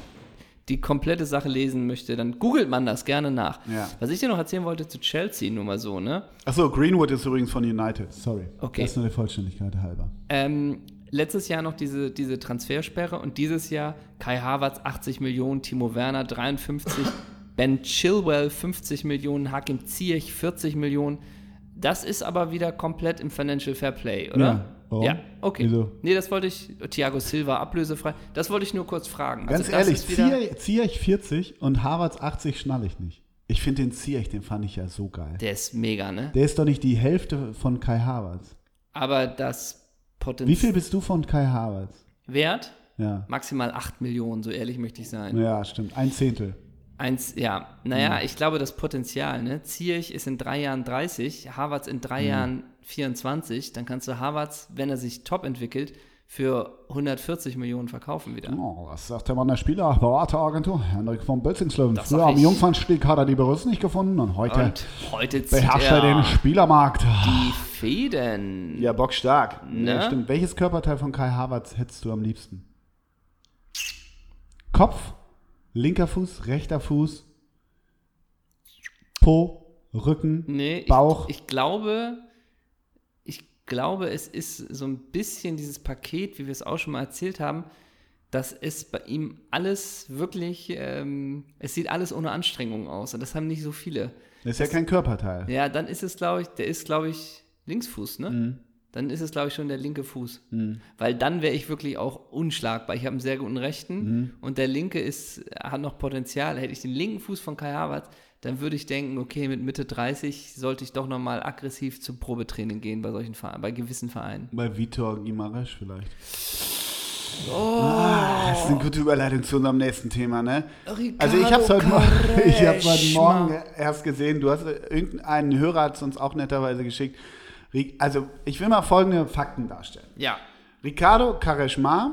die komplette Sache lesen möchte, dann googelt man das gerne nach. Ja. Was ich dir noch erzählen wollte zu Chelsea, nur mal so, ne? Achso, Greenwood ist übrigens von United. Sorry. Okay. Das ist nur der Vollständigkeit halber. Ähm, letztes Jahr noch diese, diese Transfersperre und dieses Jahr Kai Havertz 80 Millionen, Timo Werner 53, Ben Chilwell 50 Millionen, Hakim Ziyech 40 Millionen. Das ist aber wieder komplett im Financial Fair Play, oder? Ja. Warum? Ja, okay. Wieso? Nee, das wollte ich, Thiago Silva ablösefrei, das wollte ich nur kurz fragen. Ganz Also ehrlich, Zier- Ziyech 40 und Havertz 80 schnall ich nicht. Ich finde den Ziyech, den fand ich ja so geil. der ist mega, ne? Der ist doch nicht die Hälfte von Kai Havertz. Aber das Wie Potenzial. viel bist du von Kai Havertz? Wert? Ja. Maximal 8 Millionen, so ehrlich möchte ich sein. Ja, stimmt. Ein Zehntel. Eins, ja. Naja, Mhm. ich glaube, das Potenzial, ne? Ziyech ist in drei Jahren 30, Harvards in drei Mhm. Jahren 24, dann kannst du Harvards, wenn er sich top entwickelt, für 140 Millionen verkaufen wieder. Oh, was sagt der Mann der Spieler? Berateragentur, Henrik von Bölzingslöwen. Das Früher am. Jungfernstieg hat er die Berüst nicht gefunden und heute Und heute beherrscht er er den Spielermarkt. die Fäden. Ja, bockstark. Ne? Ja, stimmt. Welches Körperteil von Kai Havertz hättest du am liebsten? Kopf, linker Fuß, rechter Fuß, Po, Rücken, Nee, ich, Bauch. Ich glaube, ich glaube, es ist so ein bisschen dieses Paket, wie wir es auch schon mal erzählt haben, dass es bei ihm alles wirklich, ähm, es sieht alles ohne Anstrengung aus. Und das haben nicht so viele. Das ist ja kein Körperteil. Ja, dann ist es, glaube ich, der ist, glaube ich, Linksfuß, ne? Mhm. Dann ist es, glaube ich, schon der linke Fuß. Weil dann wäre ich wirklich auch unschlagbar. Ich habe einen sehr guten rechten Mhm. und der linke ist, hat noch Potenzial. Hätte ich den linken Fuß von Kai Havertz, dann würde ich denken, okay, mit Mitte 30 sollte ich doch nochmal aggressiv zum Probetraining gehen bei solchen Vereinen, bei gewissen Vereinen. Bei Vitor Gimaresch vielleicht. Ah, das ist eine gute Überleitung zu unserem nächsten Thema, ne? Also ich habe es heute, Morgen- ich hab's heute Morgen erst gesehen. Du hast irgendeinen Hörer hat es uns auch netterweise geschickt. Also ich will mal folgende Fakten darstellen. Ja, Ricardo Kareshmar,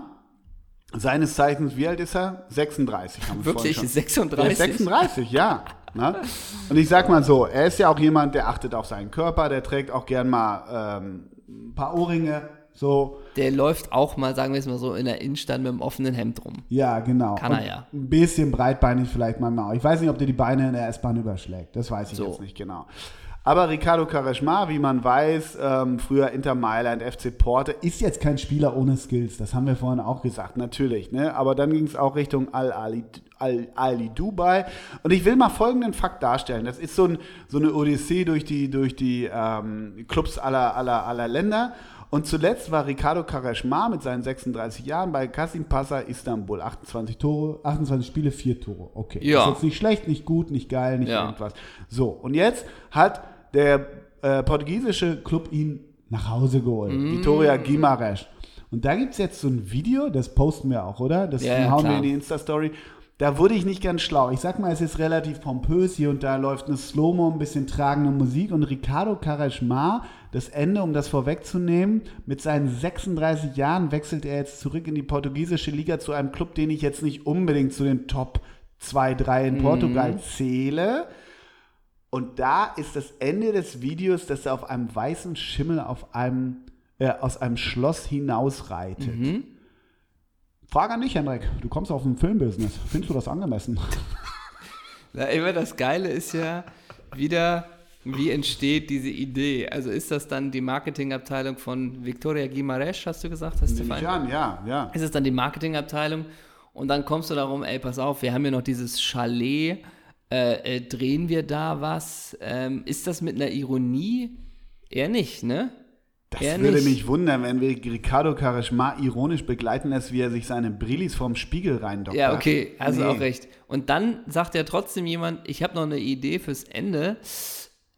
seines Zeichens, wie alt ist er? 36. Haben wir wirklich vorhin schon. 36. Der ist 36, ja. Ne? Und ich sag mal so, er ist ja auch jemand, der achtet auf seinen Körper, der trägt auch gern mal ähm, ein paar Ohrringe, so. Der läuft auch mal, sagen wir es mal so, in der Innenstadt mit einem offenen Hemd rum. Ja, genau. Kann er ja. Ein bisschen breitbeinig vielleicht manchmal auch. Ich weiß nicht, ob der die Beine in der S-Bahn überschlägt. Das weiß ich So. jetzt nicht genau. Aber Ricardo Kareshmar, wie man weiß, ähm, früher Inter Mailand, FC Porte, ist jetzt kein Spieler ohne Skills. Das haben wir vorhin auch gesagt, natürlich. Ne? Aber dann ging es auch Richtung Al-Ali Al Ali Dubai. Und ich will mal folgenden Fakt darstellen. Das ist so, ein, so eine Odyssee durch die, durch die ähm, Clubs aller, aller, aller Länder. Und zuletzt war Ricardo Karashmar mit seinen 36 Jahren bei Kasim Pasa Istanbul. 28 Tore, 28 Spiele, 4 Tore. Okay. Ja. Ist jetzt nicht schlecht, nicht gut, nicht geil, nicht Ja. irgendwas. So, und jetzt hat der äh, portugiesische Club ihn nach Hause geholt. Mm. Vitória Guimarães. Und da gibt es jetzt so ein Video, das posten wir auch, oder? Das Ja, hauen wir klar. in die Insta-Story. Da wurde ich nicht ganz schlau. Ich sag mal, es ist relativ pompös. Hier und da läuft eine Slow-Mo, ein bisschen tragende Musik. Und Ricardo Karashmar, das Ende, um das vorwegzunehmen, mit seinen 36 Jahren wechselt er jetzt zurück in die portugiesische Liga zu einem Club, den ich jetzt nicht unbedingt zu den Top 2, 3 in Portugal zähle. Und da ist das Ende des Videos, dass er auf einem weißen Schimmel auf einem, äh, aus einem Schloss hinausreitet. Frage an dich, Henrik. Du kommst aus dem Filmbusiness. Findest du das angemessen? Na, immer das Geile ist ja wieder, wie entsteht diese Idee? Also ist das dann die Marketingabteilung von Victoria Guimarães, hast du gesagt, hast du ich an, ja, ja. ist es dann die Marketingabteilung und dann kommst du darum, ey, pass auf, wir haben hier noch dieses Chalet, äh, äh, drehen wir da was? Ähm, ist das mit einer Ironie? Eher nicht, ne? Das Eher würde nicht. mich wundern, wenn wir Ricardo Karashmar ironisch begleiten lässt, wie er sich seine Brillis vorm Spiegel reindockt. Ja, okay, hast du Nee. auch recht. Und dann sagt ja trotzdem jemand, ich habe noch eine Idee fürs Ende.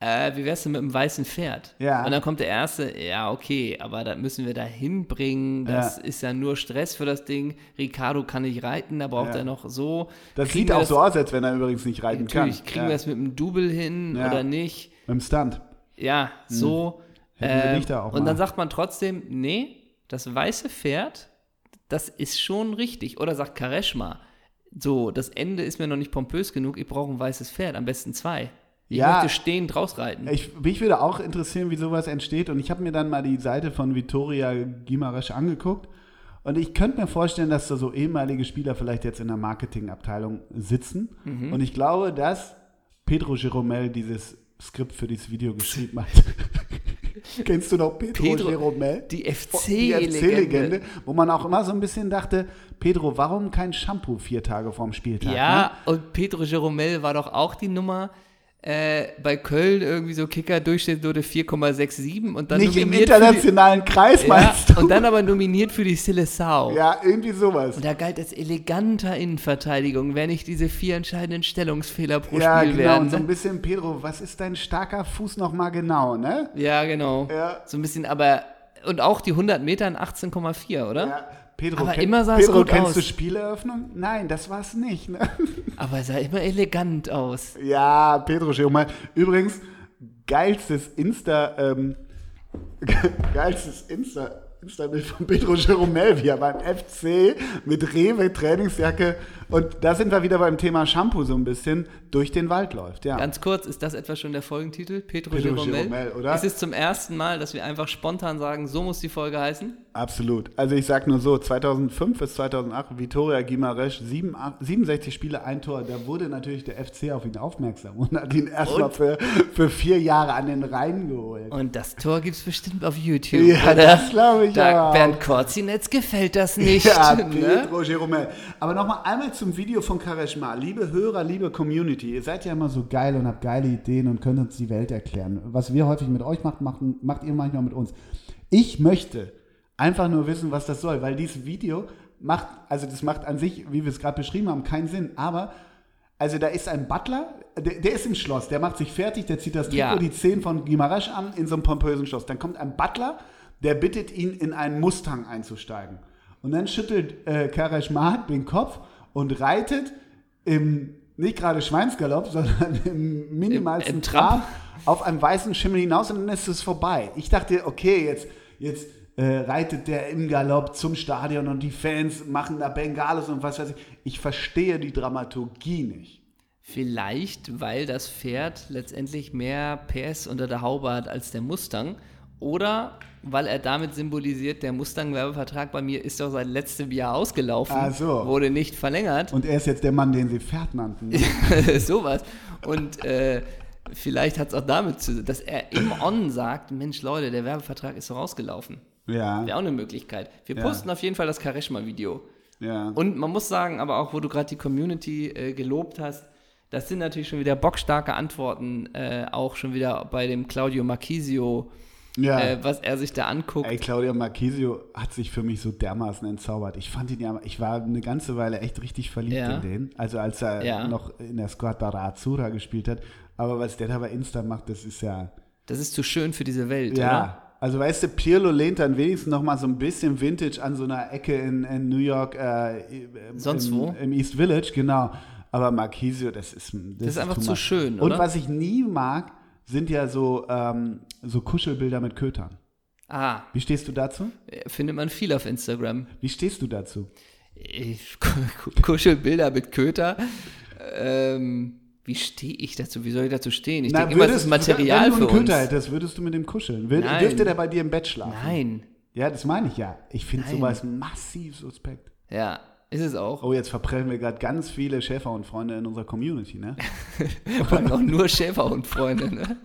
Äh, wie wär's denn mit dem weißen Pferd? Ja. Und dann kommt der erste, ja, okay, aber das müssen wir da hinbringen. Das Ja. ist ja nur Stress für das Ding. Ricardo kann nicht reiten, da braucht Ja. er noch so. Das Kriegen sieht auch das, so aus, als wenn er übrigens nicht reiten Natürlich, kann. kriegen ja. wir es mit dem Double hin oder nicht? Im Stunt. Ja, so. Hätten wir Ähm, dich da auch und mal. dann sagt man trotzdem, nee, das weiße Pferd, das ist schon richtig. Oder sagt Kareshma, so, das Ende ist mir noch nicht pompös genug, ich brauche ein weißes Pferd, am besten zwei. Ich Ja. möchte stehend rausreiten. Ich, mich würde auch interessieren, wie sowas entsteht. Und ich habe mir dann mal die Seite von Vittoria Guimarães angeguckt. Und ich könnte mir vorstellen, dass da so ehemalige Spieler vielleicht jetzt in der Marketingabteilung sitzen. Mhm. Und ich glaube, dass Pedro Jeromel dieses Skript für dieses Video geschrieben hat. Kennst du noch Pedro, Pedro- Jeromel? die Die FC-Legende. FC-Legende, wo man auch immer so ein bisschen dachte, Pedro, warum kein Shampoo vier Tage vorm Spieltag? ne? Ja, und Pedro Jeromel war doch auch die Nummer. Äh, bei Köln irgendwie so Kicker-Durchschnittsnote 4,67 und dann Nicht im nominiert für internationalen Kreis, die, ja, meinst du? und dann aber nominiert für die Seleção. ja, irgendwie sowas. Und da galt als eleganter Innenverteidigung, wenn nicht diese vier entscheidenden Stellungsfehler pro Ja, Spiel genau. werden. Und so ein Ne? bisschen, Pedro, was ist dein starker Fuß nochmal genau, ne? Ja, genau. Ja. So ein bisschen, aber und auch die 100 Meter in 18,4, oder? Ja, Pedro, Aber immer sah es Pedro gut kennst aus. du Spieleröffnung? Nein, das war's nicht. Ne? Aber er sah immer elegant aus. Ja, Pedro Schirmer. Übrigens, geilstes Insta, ähm, geilstes Insta, Insta-Bild von Pedro Jeromel, wie er beim FC mit Rewe Trainingsjacke und da sind wir wieder beim Thema Shampoo so ein bisschen, durch den Wald läuft, ja. Ganz kurz, ist das etwa schon der Folgentitel? Pedro, Pedro Jeromel? Jeromel, oder? Es ist zum ersten Mal, dass wir einfach spontan sagen, so muss die Folge heißen. Absolut. Also ich sag nur so, 2005 bis 2008, Vitoria Guimarães, sieben- 67 Spiele, ein Tor. Da wurde natürlich der FC auf ihn aufmerksam und hat ihn erstmal für, für vier Jahre an den Rhein geholt. Und das Tor gibt es bestimmt auf YouTube. Ja, oder? das glaube ich da, auch. Bernd Korzinetz gefällt das nicht. Ja, ne? Pedro Jeromel. Aber nochmal einmal zum Video von Kareshma. Liebe Hörer, liebe Community, ihr seid ja immer so geil und habt geile Ideen und könnt uns die Welt erklären. Was wir häufig mit euch macht, macht, macht ihr manchmal mit uns. Ich möchte einfach nur wissen, was das soll, weil dieses Video macht, also das macht an sich, wie wir es gerade beschrieben haben, keinen Sinn. Aber, also da ist ein Butler, der, der ist im Schloss, der macht sich fertig, der zieht das Trikot, Ja. die 10 von Guimaraes an in so einem pompösen Schloss. Dann kommt ein Butler, der bittet ihn, in einen Mustang einzusteigen. Und dann schüttelt äh, Karashmar den Kopf und reitet im, nicht gerade Schweinsgalopp, sondern im minimalsten Im- im Trab. Auf einem weißen Schimmel hinaus und dann ist es vorbei. Ich dachte, okay, jetzt, jetzt äh, reitet der im Galopp zum Stadion und die Fans machen da Bengalos und was weiß ich. Ich verstehe die Dramaturgie nicht. Vielleicht, weil das Pferd letztendlich mehr PS unter der Haube hat als der Mustang. Oder weil er damit symbolisiert, der Mustang-Werbevertrag bei mir ist doch seit letztem Jahr ausgelaufen, Ach so. wurde nicht verlängert. Und er ist jetzt der Mann, den sie Pferd nannten. Sowas. Und äh, vielleicht hat es auch damit zu tun, dass er im On sagt, Mensch Leute, der Werbevertrag ist doch rausgelaufen. Ja, Wäre auch eine Möglichkeit. Wir Ja. posten auf jeden Fall das Kareshma-Video. ja. Und man muss sagen, aber auch, wo du gerade die Community äh, gelobt hast, das sind natürlich schon wieder bockstarke Antworten, äh, auch schon wieder bei dem Claudio Marchisio Ja. äh, was er sich da anguckt. Ey, Claudio Marquesio hat sich für mich so dermaßen entzaubert. Ich fand ihn ja, ich war eine ganze Weile echt richtig verliebt Ja. in den. Also als er Ja. noch in der Squadra Azzurra gespielt hat. Aber was der da bei Insta macht, das ist ja, Das ist zu schön für diese Welt, oder? ja. Also weißt du, Pirlo lehnt dann wenigstens noch mal so ein bisschen Vintage an so einer Ecke in, in New York, äh, im, Sonst im, wo? Im East Village, genau. Aber Marquisio, das ist Das ist einfach zu schön, Und oder? was ich nie mag, sind ja so, ähm, so Kuschelbilder mit Kötern. Ah, Wie stehst du dazu? findet man viel auf Instagram. Wie stehst du dazu? Ich Kuschelbilder mit Köter. Ähm, wie stehe ich dazu? Wie soll ich dazu stehen? Ich denke immer, das ist Material wenn für du einen uns. Köter hättest, würdest du mit dem kuscheln? Will, Nein. dürfte der bei dir im Bett schlafen? Nein. Ja, das meine ich ja. Ich finde sowas massiv suspekt. Ja, ist es auch. Oh, jetzt verprellen wir gerade ganz viele Schäfer und Freunde in unserer Community, ne? Allem auch nur Schäferhundfreunde. Ne?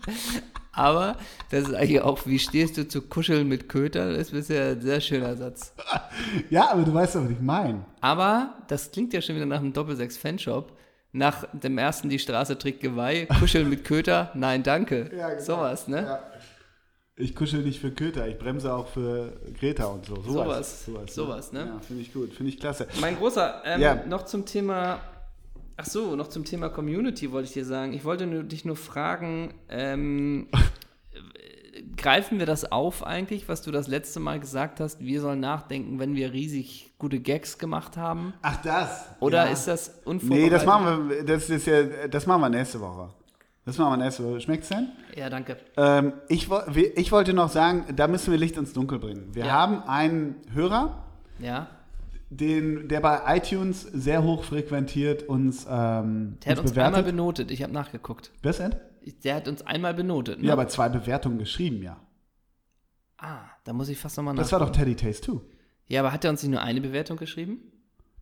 Aber das ist eigentlich auch, wie stehst du zu Kuscheln mit Köter? Das ist bisher ein sehr schöner Satz. Ja, aber du weißt doch, was ich meine. Aber das klingt ja schon wieder nach einem Doppelsechs-Fanshop. Nach dem ersten Die Straße trägt Geweih, Kuscheln mit Köter, nein, danke. Ja, genau. Sowas, ne? Ja. Ich kuschel nicht für Köter, ich bremse auch für Greta und so. Sowas, sowas, ne? Ja, finde ich gut, finde ich klasse. Mein Großer, ähm, Ja. noch zum Thema, ach so, noch zum Thema Community wollte ich dir sagen. Ich wollte nur, dich nur fragen, ähm, äh, greifen wir das auf eigentlich, was du das letzte Mal gesagt hast? Wir sollen nachdenken, wenn wir riesig gute Gags gemacht haben? Ach, das? Oder ja. ist das unvorbereitet? Nee, das machen wir, das ist ja, das machen wir nächste Woche. Das machen wir nächste Woche. Schmeckt's denn? Ja, danke. Ähm, ich, ich wollte noch sagen, da müssen wir Licht ins Dunkel bringen. Wir Ja. haben einen Hörer, Ja, den, der bei iTunes sehr hoch frequentiert uns, ähm, der hat uns einmal bewertet. benotet. Ich habe nachgeguckt. Was denn? Der hat uns einmal benotet. Ne? Ja, aber zwei Bewertungen geschrieben, ja. ah, da muss ich fast nochmal Das nachgucken. war doch Teddy Taste 2. Ja, aber hat er uns nicht nur eine Bewertung geschrieben?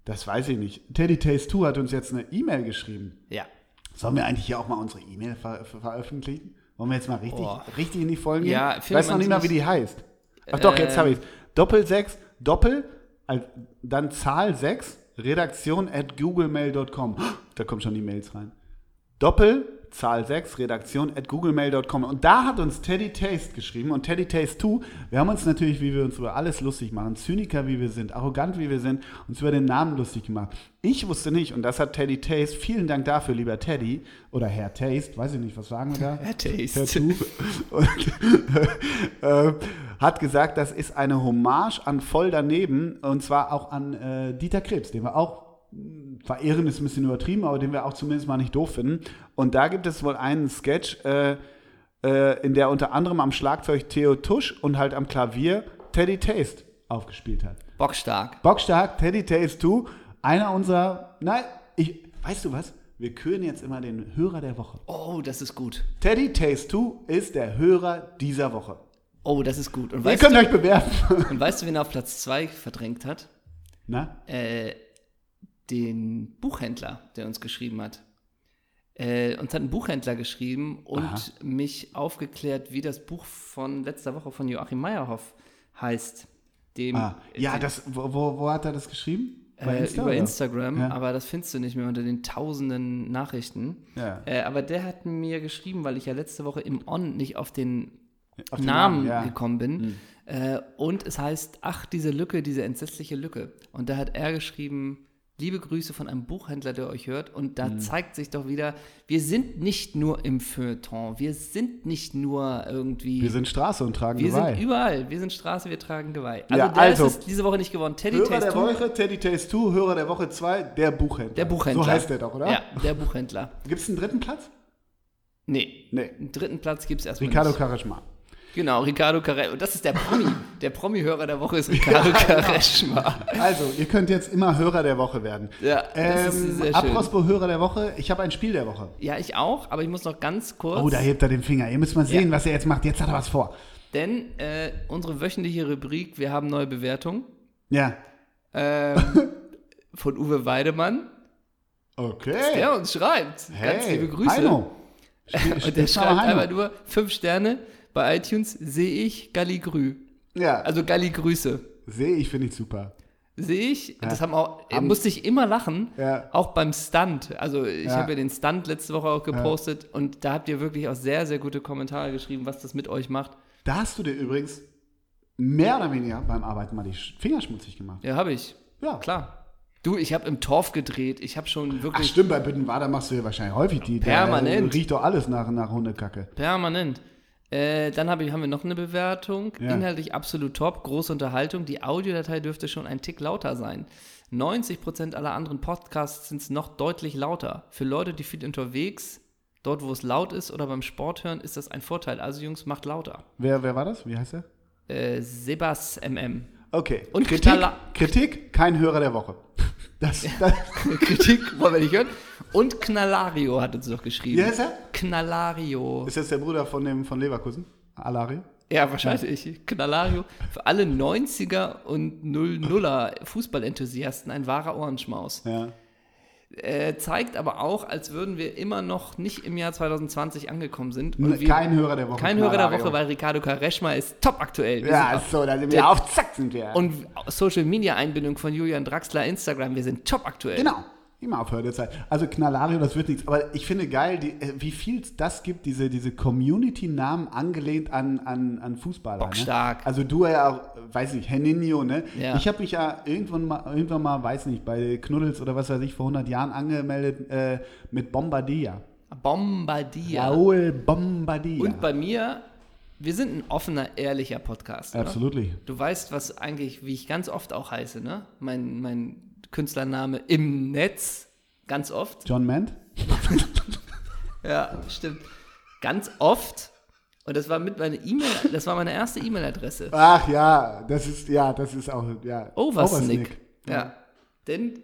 Das weiß ich nicht. Teddy Taste 2 hat uns jetzt eine E-Mail geschrieben. Ja. Sollen wir eigentlich hier auch mal unsere E-Mail ver ver veröffentlichen? Wollen wir jetzt mal richtig, Boah. richtig in die Folgen gehen? Ja, ich weiß noch nicht mal, wie die heißt. Ach doch, jetzt Äh, habe ich Doppel 6, Doppel, dann Zahl 6, Redaktion at googlemail.com. Da kommen schon die Mails rein. Doppel, Zahl 6, Redaktion at googlemail.com. Und da hat uns Teddy Taste geschrieben und Teddy Taste 2. Wir haben uns natürlich, wie wir uns über alles lustig machen, Zyniker wie wir sind, arrogant wie wir sind, uns über den Namen lustig gemacht. Ich wusste nicht, und das hat Teddy Taste, vielen Dank dafür, lieber Teddy, oder Herr Taste, weiß ich nicht, was sagen wir da? Herr Taste. Herr. Und, äh, hat gesagt, das ist eine Hommage an voll daneben und zwar auch an äh, Dieter Krebs, den wir auch verehren ist ein bisschen übertrieben, aber den wir auch zumindest mal nicht doof finden. Und da gibt es wohl einen Sketch, äh, äh, in der unter anderem am Schlagzeug Theo Tusch und halt am Klavier Teddy Taste aufgespielt hat. Bockstark. Bockstark, Teddy Taste 2, einer unserer, nein, ich, weißt du was? Wir küren jetzt immer den Hörer der Woche. Oh, das ist gut. Teddy Taste 2 ist der Hörer dieser Woche. Oh, das ist gut. Und Ihr könnt du, euch bewerben. und weißt du, wen er auf Platz 2 verdrängt hat? Na? Äh, den Buchhändler, der uns geschrieben hat. Äh, uns hat ein Buchhändler geschrieben und Aha. mich aufgeklärt, wie das Buch von letzter Woche von Joachim Meyerhoff heißt. Dem, Ah, ja, dem- das, wo, wo, hat er das geschrieben? äh, über oder? Instagram, Ja. aber das findest du nicht mehr unter den tausenden Nachrichten. Ja. Äh, aber der hat mir geschrieben, weil ich ja letzte Woche im On nicht auf den Auf den Namen, Namen, ja. Gekommen bin. Äh, und es heißt, ach, diese Lücke, diese entsetzliche Lücke. Und da hat er geschrieben, liebe Grüße von einem Buchhändler, der euch hört. Und da zeigt sich doch wieder, wir sind nicht nur im Feuilleton, wir sind nicht nur irgendwie. Wir sind Straße und tragen wir Geweih. sind überall, wir sind Straße, wir tragen Geweih. Also Ja, der also, ist es diese Woche nicht gewonnen. Teddy Hörer Taste der Two, Woche, Teddy Taste 2, Hörer der Woche 2, der Buchhändler. der Buchhändler. So heißt der doch, oder? Ja, der Buchhändler. Gibt es einen dritten Platz? Nee. Nee. Den dritten Platz gibt es erstmal Ricardo nicht. Genau, Ricardo Carre. Und das ist der Promi. der Promi-Hörer der Woche ist Ricardo Carreschma. Also, ihr könnt jetzt immer Hörer der Woche werden. Ja, das ist Ähm, sehr schön. apropos Hörer der Woche, ich habe ein Spiel der Woche. Ja, ich auch, aber ich muss noch ganz kurz. Oh, da hebt er den Finger. Ihr müsst mal sehen, Ja. was er jetzt macht. Jetzt hat er was vor. Denn äh, unsere wöchentliche Rubrik, wir haben neue Bewertung Ja. ähm, von Uwe Weidemann, Okay. der uns schreibt. Ganz liebe Grüße. Heino. Und der schreibt einfach nur fünf Sterne. Bei iTunes sehe ich Galligrü. Ja, Also Galli-Grüße. sehe ich, finde ich super. Sehe ich, das haben auch, Haben- musste ich immer lachen, Ja. auch beim Stunt. Also ich Ja. habe ja den Stunt letzte Woche auch gepostet und da habt ihr wirklich auch sehr, sehr gute Kommentare geschrieben, was das mit euch macht. Da hast du dir übrigens mehr oder weniger beim Arbeiten mal die Finger schmutzig gemacht. Ja, habe ich. Ja. Klar. Du, ich habe im Torf gedreht. Ich habe schon Ach wirklich stimmt, bei Büttenwader machst du ja wahrscheinlich häufig die. Permanent. Da riecht doch alles nach, nach Hundekacke. permanent. Äh, dann hab ich, haben wir noch eine Bewertung. Ja. Inhaltlich absolut top. Große Unterhaltung. Die Audiodatei dürfte schon ein Tick lauter sein. 90% aller anderen Podcasts sind noch deutlich lauter. Für Leute, die viel unterwegs, dort wo es laut ist oder beim Sport hören, ist das ein Vorteil. Also Jungs, macht lauter. Wer, wer war das? Wie heißt er? Äh, Sebas MM. Okay. Und Kritik, Kritik, kein Hörer der Woche. Das, das, Kritik wollen wir nicht hören. Und Knallario hat uns noch geschrieben. wie heißt er? Knallario. Ist das der Bruder von dem von Leverkusen? Alario? Ja, wahrscheinlich. Knallario. Für alle 90er und 00er Fußballenthusiasten ein wahrer Ohrenschmaus. Ja. Äh, zeigt aber auch, als würden wir immer noch nicht im Jahr 2020 angekommen sind. Und wir- Kein Hörer der Woche. kein Hörer der. Woche, weil Ricardo Quaresma ist top aktuell. Wir Ja, sind, so, da sind Der- wir auf Zack sind wir. und Social Media Einbindung von Julian Draxler Instagram, wir sind top aktuell. Genau. Immer auf Hördezeit. Also Knallario, das wird nichts. Aber ich finde geil, die, äh, wie viel es das gibt, diese, diese Community-Namen angelehnt an, an, an Fußballer. Bockstark. Ne? Also du ja auch, weiß nicht, Heninho, ne? Ja. Ich habe mich ja irgendwann mal, irgendwann mal, weiß nicht, bei Knuddels oder was weiß ich, vor 100 Jahren angemeldet äh, mit Bombardier. Bombardier. Raul Bombardier. Und bei mir, wir sind ein offener, ehrlicher Podcast. Ne? Absolutely. Du weißt, was eigentlich, wie ich ganz oft auch heiße, ne? Mein, mein Künstlername im Netz, ganz oft. John Ment? Ja, stimmt. Ganz oft. Und das war mit meine E-Mail, das war meine erste E-Mail-Adresse. Ach ja, das ist, ja, das ist auch, ja. Oversnick. Ja. Denn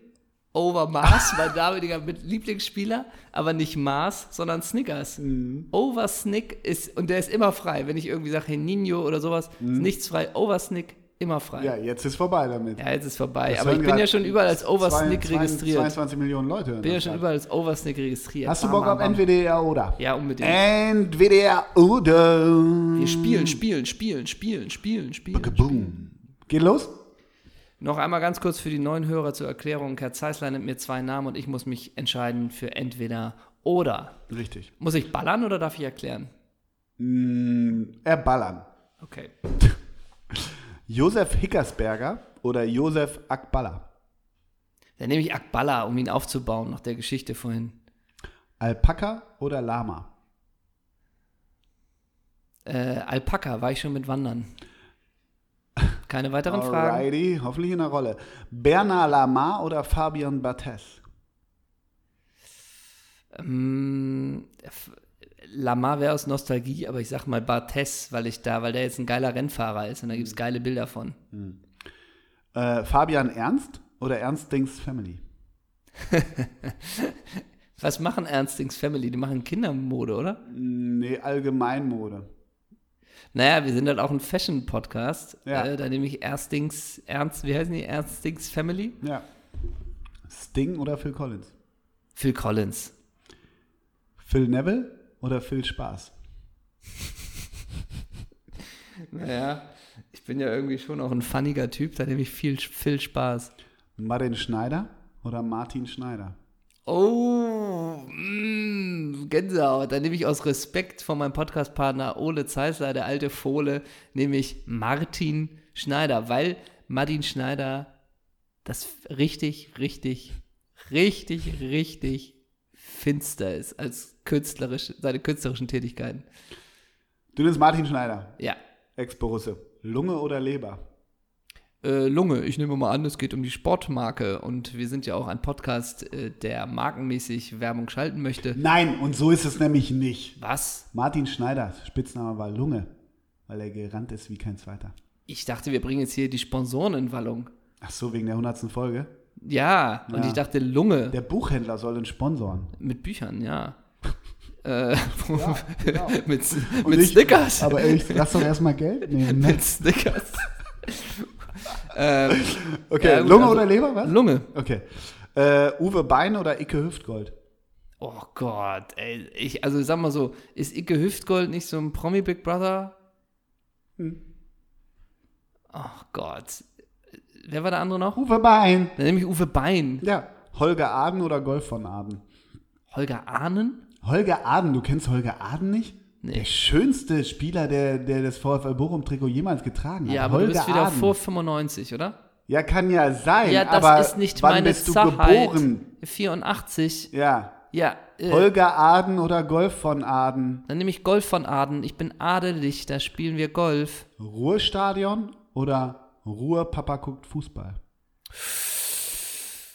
Overmars, mein damaliger mit- Lieblingsspieler, aber nicht Mars, sondern Snickers. Mhm. Oversnick ist, und der ist immer frei. Wenn ich irgendwie sage, hey Nino oder sowas, ist nichts frei. Oversnick, immer frei. Ja, jetzt ist vorbei damit. Ja, jetzt ist vorbei. Das aber ich bin ja schon überall als Oversnick registriert. 22 Millionen Leute. bin ja schon überall als Oversnick registriert. Hast du Bock auf entweder oder? Ja, unbedingt. Entweder oder. Wir spielen, spielen, spielen, spielen, spielen, spielen. Boom. Geht los? Noch einmal ganz kurz für die neuen Hörer zur Erklärung. Herr Zeisler nimmt mir zwei Namen und ich muss mich entscheiden für entweder oder. Richtig. Muss ich ballern oder darf ich erklären? Mm, erballern. Okay. Josef Hickersberger oder Josef Akballa? Dann nehme ich Akballa, um ihn aufzubauen, nach der Geschichte vorhin. Alpaka oder Lama? Äh, Alpaka, war ich schon mit Wandern. Keine weiteren Fragen? Alrighty, hoffentlich in der Rolle. Bernard Lama oder Fabian Barthez? Ähm, Lamar wäre aus Nostalgie, aber ich sag mal Bartes, weil ich da, weil der jetzt ein geiler Rennfahrer ist und da gibt es geile Bilder von. Äh, Fabian Ernst oder Ernst Dings Family? Was machen Ernstings Family? Die machen Kindermode, oder? Nee, Allgemeinmode. Naja, wir sind halt auch ein Fashion-Podcast. Ja. Äh, da nehme ich Ernstings, Ernst, wie heißen die? Ernstings Family? Ja. Sting oder Phil Collins? Phil Collins. Phil Neville oder Phil Spaß? Naja, ich bin ja irgendwie schon auch ein funniger Typ, da nehme ich viel, viel Spaß. Martin Schneider oder Martin Schneider? Oh, mm, Gänsehaut. Da nehme ich aus Respekt vor meinem Podcastpartner Ole Zeisler, der alte Fohle, nehme ich Martin Schneider, weil Martin Schneider das richtig, richtig, richtig, richtig finster ist als künstlerisch, seine künstlerischen Tätigkeiten. Du nimmst Martin Schneider, Ja. Ex-Borusse. Lunge oder Leber? Äh, Lunge, ich nehme mal an, es geht um die Sportmarke und wir sind ja auch ein Podcast, äh, der markenmäßig Werbung schalten möchte. Nein, und so ist es nämlich nicht. Was? Martin Schneider, Spitzname war Lunge, weil er gerannt ist wie kein zweiter. Ich dachte, wir bringen jetzt hier die Sponsoren in Wallung. Ach so, wegen der 100. Folge. Ja, und Ja. ich dachte Lunge Der Buchhändler soll uns sponsoren. mit Büchern, ja. Äh, genau. mit mit ich- Snickers. Aber ehrlich, lass doch erstmal Geld nehmen. Ne? mit Snickers. ähm, Okay, Ja, gut, Lunge also- oder Leber, was? Lunge. Okay. Äh, Uwe Bein oder Icke Hüftgold? Oh Gott, ey. Ich, also sag mal so, ist Icke Hüftgold nicht so ein Promi Big Brother? Hm. Oh Gott. Wer war der andere noch? Uwe Bein. Dann nehme ich Uwe Bein. Ja. Holger Aden oder Golf von Aden? Holger Ahnen? Holger Aden, du kennst Holger Aden nicht? Der Nee. schönste Spieler, der, der das VfL Bochum-Trikot jemals getragen hat. Ja, aber du Holger bist wieder Aden. vor 95, oder? Ja, kann ja sein. Ja, das aber ist nicht wann meine bist du geboren? 84. Ja. Ja, äh, Holger Aden oder Golf von Aden? dann nehme ich Golf von Aden. Ich bin adelig, da spielen wir Golf. Ruhrstadion oder Ruhr Papa guckt Fußball?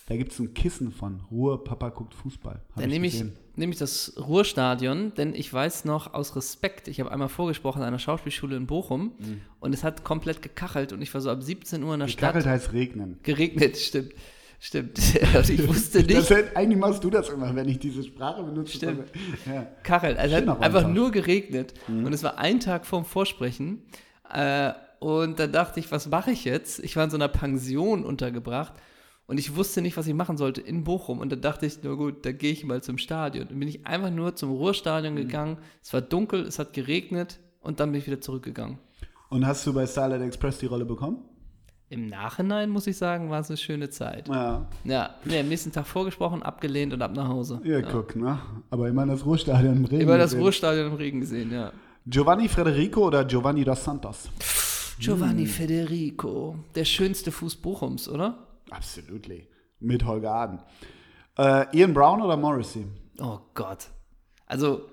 Da gibt es ein Kissen von Ruhr Papa guckt Fußball. Hab Dann ich, nehme ich das Ruhrstadion, denn ich weiß noch aus Respekt, ich habe einmal vorgesprochen an einer Schauspielschule in Bochum und es hat komplett gekachelt und ich war so ab 17 Uhr in der Stadt. Gekachelt heißt regnen. Geregnet, stimmt. Stimmt. Und ich wusste Das, nicht, eigentlich machst du das immer, wenn ich diese Sprache benutze. Stimmt. Ja. kachelt. Also es Schöner hat einfach Räumtag. nur geregnet. Und es war ein Tag vorm Vorsprechen. Äh, und dann dachte ich, was mache ich jetzt? Ich war in so einer Pension untergebracht und ich wusste nicht, was ich machen sollte in Bochum. Und dann dachte ich, na gut, da gehe ich mal zum Stadion. Dann bin ich einfach nur zum Ruhrstadion gegangen. Es war dunkel, es hat geregnet und dann bin ich wieder zurückgegangen. Und hast du bei Starlight Express die Rolle bekommen? Im Nachhinein muss ich sagen, war es eine schöne Zeit. Ja. Ja, nee, am nächsten Tag vorgesprochen, abgelehnt und ab nach Hause. Ja, guck, ne? Aber immer das Ruhrstadion im Regen. Über das gesehen. Ruhrstadion im Regen gesehen, ja. Giovanni Federico oder Giovanni dos Santos? Giovanni Federico, der schönste Fuß Bochums, oder? Absolutely. Mit Holger Aden. Äh, Ian Brown oder Morrissey? Oh Gott. Also,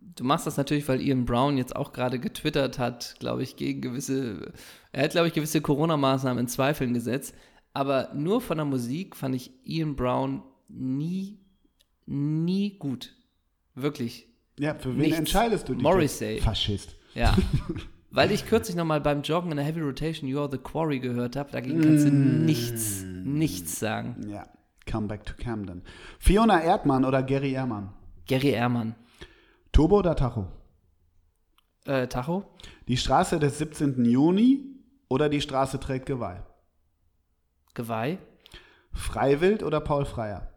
du machst das natürlich, weil Ian Brown jetzt auch gerade getwittert hat, glaube ich, gegen gewisse, er hat, glaube ich, gewisse Corona-Maßnahmen in Zweifeln gesetzt. Aber nur von der Musik fand ich Ian Brown nie, nie gut. Wirklich. Ja, für wen Nichts. entscheidest du dich? Morrissey. Faschist. Ja. Weil ich kürzlich nochmal beim Joggen in der Heavy Rotation You Are the Quarry gehört habe, dagegen kannst du nichts, nichts sagen. Ja. Come back to Camden. Fiona Erdmann oder Gary Ehrmann? Gary Ehrmann. Turbo oder Tacho? Äh, Tacho? Die Straße des 17. Juni oder die Straße trägt Geweih? Geweih? Freiwild oder Paul Freier?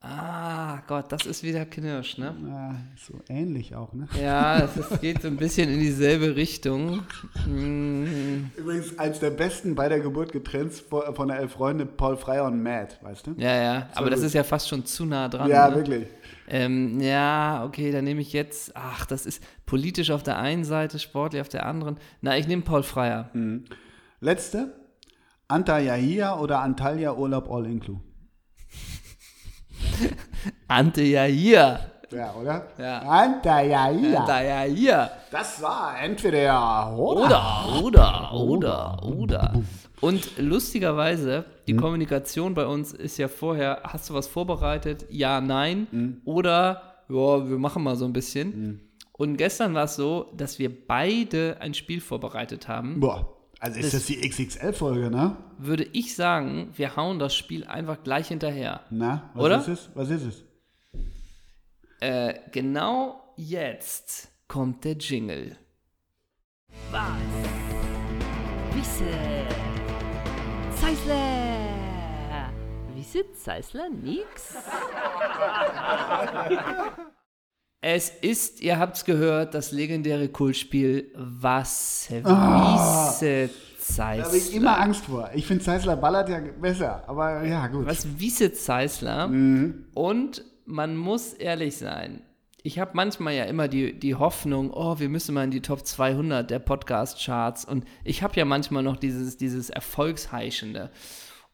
Ah, Gott, das ist wieder Knirsch, ne? Ja, so ähnlich auch, ne? Ja, es ist, geht so ein bisschen in dieselbe Richtung. Mm, Übrigens eins der besten bei der Geburt getrennt von der Elf Freunde, Paul Freier und Matt, weißt du? ja, ja, aber das ist ja fast schon zu nah dran. Ja, ne? wirklich. Ähm, ja, okay, dann nehme ich jetzt, ach, das ist politisch auf der einen Seite, sportlich auf der anderen. Na, ich nehme Paul Freier. Letzte. Antayahia oder Antalya Urlaub All Inclu? Ante ja hier. Ja, oder? Ja. Ante ja hier. Das war entweder oder. Oder, oder, oder, oder. Und lustigerweise, die Kommunikation bei uns ist ja vorher, hast du was vorbereitet? Ja, nein. Oder, ja, wir machen mal so ein bisschen. Und gestern war es so, dass wir beide ein Spiel vorbereitet haben. Boah, also ist das, die XXL-Folge, ne? Würde ich sagen, wir hauen das Spiel einfach gleich hinterher. Na, was Oder? ist es? Was ist es? Äh, genau jetzt kommt der Jingle. Was? Wisse. Zeisler. Wisse, Zeisler, nix? Es ist, ihr habt's gehört, das legendäre Kultspiel Was Wiese Da habe ich immer Zeisler. Angst vor. Ich finde Zeisler ballert ja besser, aber ja, gut. Was Wiese Zeisler. Mhm. Und man muss ehrlich sein. Ich habe manchmal ja immer die, die Hoffnung, oh, wir müssen mal in die Top 200 der Podcast-Charts. Und ich habe ja manchmal noch dieses, dieses Erfolgsheischende.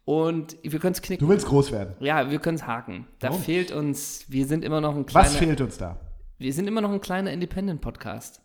Und wir können es knicken. Du willst groß werden. Ja, wir können es haken. Da Warum? fehlt uns, wir sind immer noch ein kleiner, Was fehlt uns da? Wir sind immer noch ein kleiner Independent-Podcast.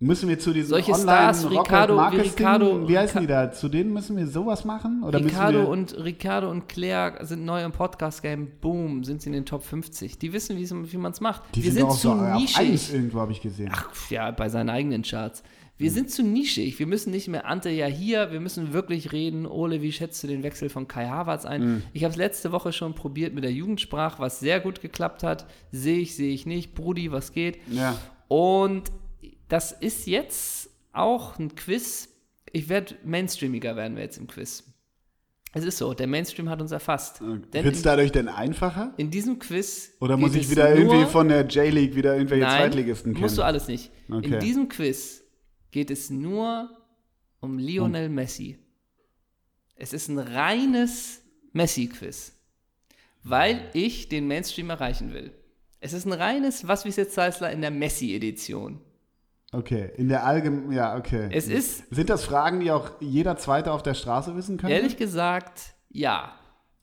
Müssen wir zu diesen Solche online Stars, Ricardo- wie Ricardo- wie heißen die da? Zu denen müssen wir sowas machen? Oder Ricardo und Ricardo und Claire sind neu im Podcast-Game. Boom, sind sie in den Top 50. Die wissen, wie man es macht. die wir sind sind auch zu so nischig. irgendwo, habe ich gesehen. Ach ja, bei seinen eigenen Charts. Wir sind zu nischig. Wir müssen nicht mehr Ante ja hier. Wir müssen wirklich reden. Ole, wie schätzt du den Wechsel von Kai Havertz ein? Ich habe es letzte Woche schon probiert mit der Jugendsprache, was sehr gut geklappt hat. Sehe ich, sehe ich nicht. Brudi, was geht? Ja. Und das ist jetzt auch ein Quiz. Ich werde mainstreamiger werden wir jetzt im Quiz. Es ist so, der Mainstream hat uns erfasst. Denn Wird es dadurch denn einfacher? in diesem Quiz Oder muss ich wieder irgendwie von der J-League wieder irgendwelche Nein, Zweitligisten kennen? musst du alles nicht. Okay. In diesem Quiz geht es nur um Lionel Messi. Es ist ein reines Messi-Quiz, weil ich den Mainstream erreichen will. Es ist ein reines Was wie jetzt Zeissler in der Messi-Edition. Okay, in der allgemeinen, ja, okay. Es ist, Sind das Fragen, die auch jeder Zweite auf der Straße wissen könnte? ehrlich gesagt, ja.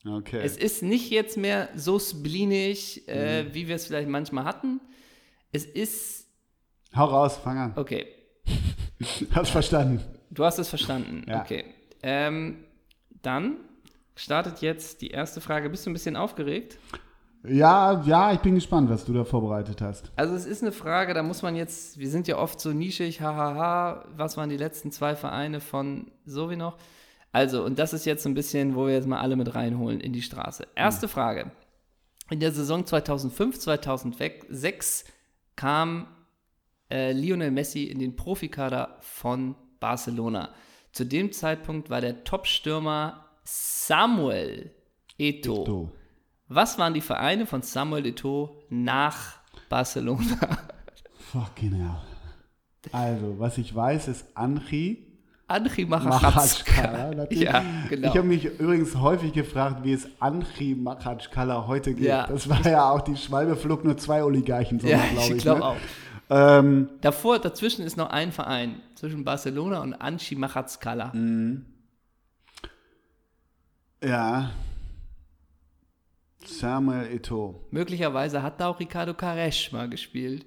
Okay. Es ist nicht jetzt mehr so splinisch, äh, Mhm. wie wir es vielleicht manchmal hatten. Es ist, Hau raus, fang an. okay, Hast verstanden. du hast es verstanden. Ja. Okay. Ähm, dann startet jetzt die erste Frage. Bist du ein bisschen aufgeregt? Ja, ja, ich bin gespannt, was du da vorbereitet hast. Also es ist eine Frage, da muss man jetzt, wir sind ja oft so nischig, hahaha, was waren die letzten zwei Vereine von so wie noch? Also, und das ist jetzt ein bisschen, wo wir jetzt mal alle mit reinholen in die Straße. Erste Frage. In der Saison 2005, 2006 kam äh, Lionel Messi in den Profikader von Barcelona. Zu dem Zeitpunkt war der Top-Stürmer Samuel Eto'o. Du. Was waren die Vereine von Samuel Eto'o nach Barcelona? Fucking hell. Also, was ich weiß, ist Anchi Andri Machatschkala. Ja, genau. Ich habe mich übrigens häufig gefragt, wie es Anchi Machatschkala heute geht. Ja. Das war ja auch, die Schwalbe flog nur zwei Oligarchen, so ja, glaube ich. ich glaube ne? auch. Ähm, Davor, dazwischen ist noch ein Verein zwischen Barcelona und Anchi Machatskala. Mhm. ja. Samuel Eto'o. Möglicherweise hat da auch Ricardo Caresch mal gespielt.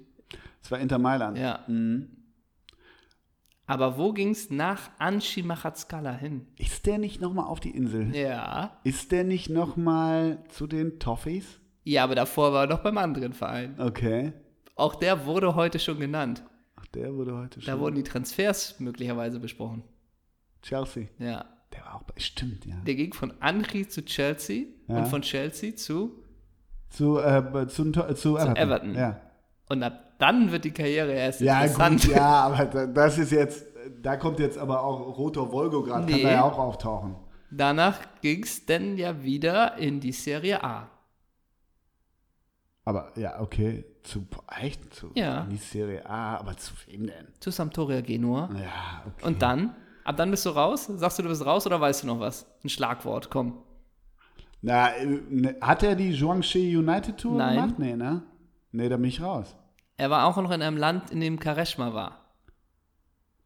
Das war Inter Mailand. Ja. Mhm. Aber wo ging es nach Anchi Machatskala hin? Ist der nicht nochmal auf die Insel? Ja. Ist der nicht nochmal zu den Toffees? Ja, aber davor war er noch beim anderen Verein. Okay. Auch der wurde heute schon genannt. Ach, der wurde heute schon. Da wurden die Transfers möglicherweise besprochen. Chelsea. Ja. Der war auch bei. Stimmt, ja. Der ging von Anchi zu Chelsea Ja. und von Chelsea zu Zu, äh, zu, zu, zu Everton. Everton. Ja. Und ab dann wird die Karriere erst Ja, interessant. gut, ja, aber da- das ist jetzt. Da kommt jetzt aber auch Rotor Volgograd, kann Nee. da ja auch auftauchen. Danach ging es dann ja wieder in die Serie A. Aber ja, okay. Zu, echt? Zu, Ja. Die Serie A, aber zu wem denn? Zu Sampdoria Genua. Ja, okay. Und dann? Ab dann bist du raus? Sagst du, du bist raus oder weißt du noch was? Ein Schlagwort, komm. Na, äh, ne, hat er die Zhuangxi United Tour Nein. gemacht? Nee, ne? Nee, da bin ich raus. Er war auch noch in einem Land, in dem Kareshma war.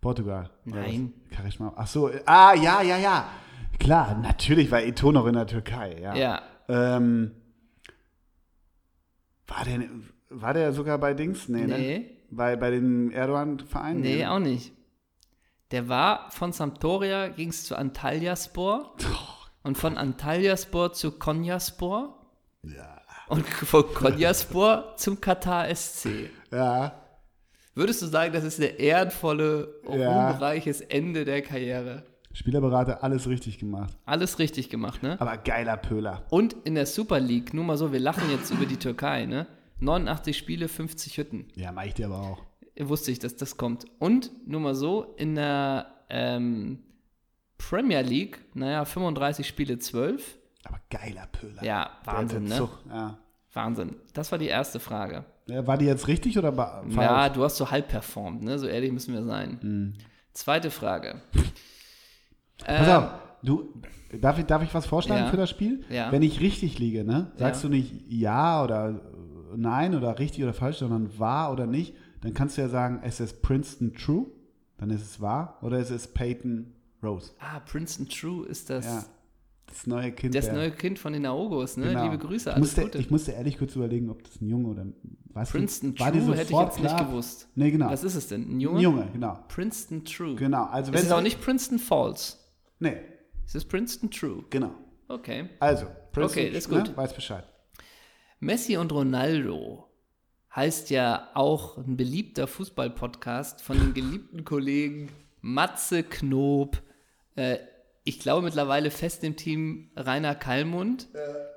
Portugal. Nein. Charisma. Ach so, ah, ja, ja, ja. Klar, natürlich war Eto'o noch in der Türkei, ja. Ja. Ähm, war, der, war der sogar bei Dings? Nee, ne? Nee. Bei, bei dem Erdogan-Verein? Nee, auch nicht. Der war von Sampdoria, ging es zu Antalyaspor. Und von Antalyaspor zu Konyaspor. Ja. Und von Konyaspor zum Katar SC. Ja. Würdest du sagen, das ist der ehrenvolle, Ja. ruhmreiches Ende der Karriere? Spielerberater, alles richtig gemacht. Alles richtig gemacht, ne? Aber geiler Pöhler. Und in der Super League, nur mal so, wir lachen jetzt über die Türkei, ne? 89 Spiele, 50 Hütten. Ja, mach ich dir aber auch. Wusste ich, dass das kommt. Und nur mal so, in der ähm, Premier League, naja, 35 Spiele, 12. Aber geiler Pöhler. Ja, Wahnsinn, ne? Ja. Wahnsinn. Das war die erste Frage. Ja, War die jetzt richtig oder falsch? Ja, du hast so halb performt, ne? So ehrlich müssen wir sein. Mhm. Zweite Frage. Pass Ähm, auf, du, darf ich, darf ich was vorschlagen Ja. für das Spiel? Ja. Wenn ich richtig liege, ne? Sagst Ja. du nicht ja oder nein oder richtig oder falsch, sondern wahr oder nicht, dann kannst du ja sagen, es ist Princeton True, dann ist es wahr, oder es ist Peyton Rose. Ah, Princeton True ist das, Ja. Das neue Kind. das der- neue Kind von den Aogos, ne? Genau. Liebe Grüße, ich alles musste, Gute. Ich musste ehrlich kurz überlegen, ob das ein Junge oder was Princeton war True hätte ich jetzt nicht klar? gewusst. Nee, genau. Was ist es denn? Ein Junge? ein Junge, genau. Princeton True. Genau. Also Es ist auch nicht Princeton Falls. Nee, Es ist Princeton True. genau. Okay. Also, Princeton, Okay, ist gut. Ne, weiß Bescheid. Messi und Ronaldo heißt ja auch ein beliebter Fußball-Podcast von den geliebten Kollegen Matze Knob. Äh, ich glaube mittlerweile fest im Team Rainer Kallmund.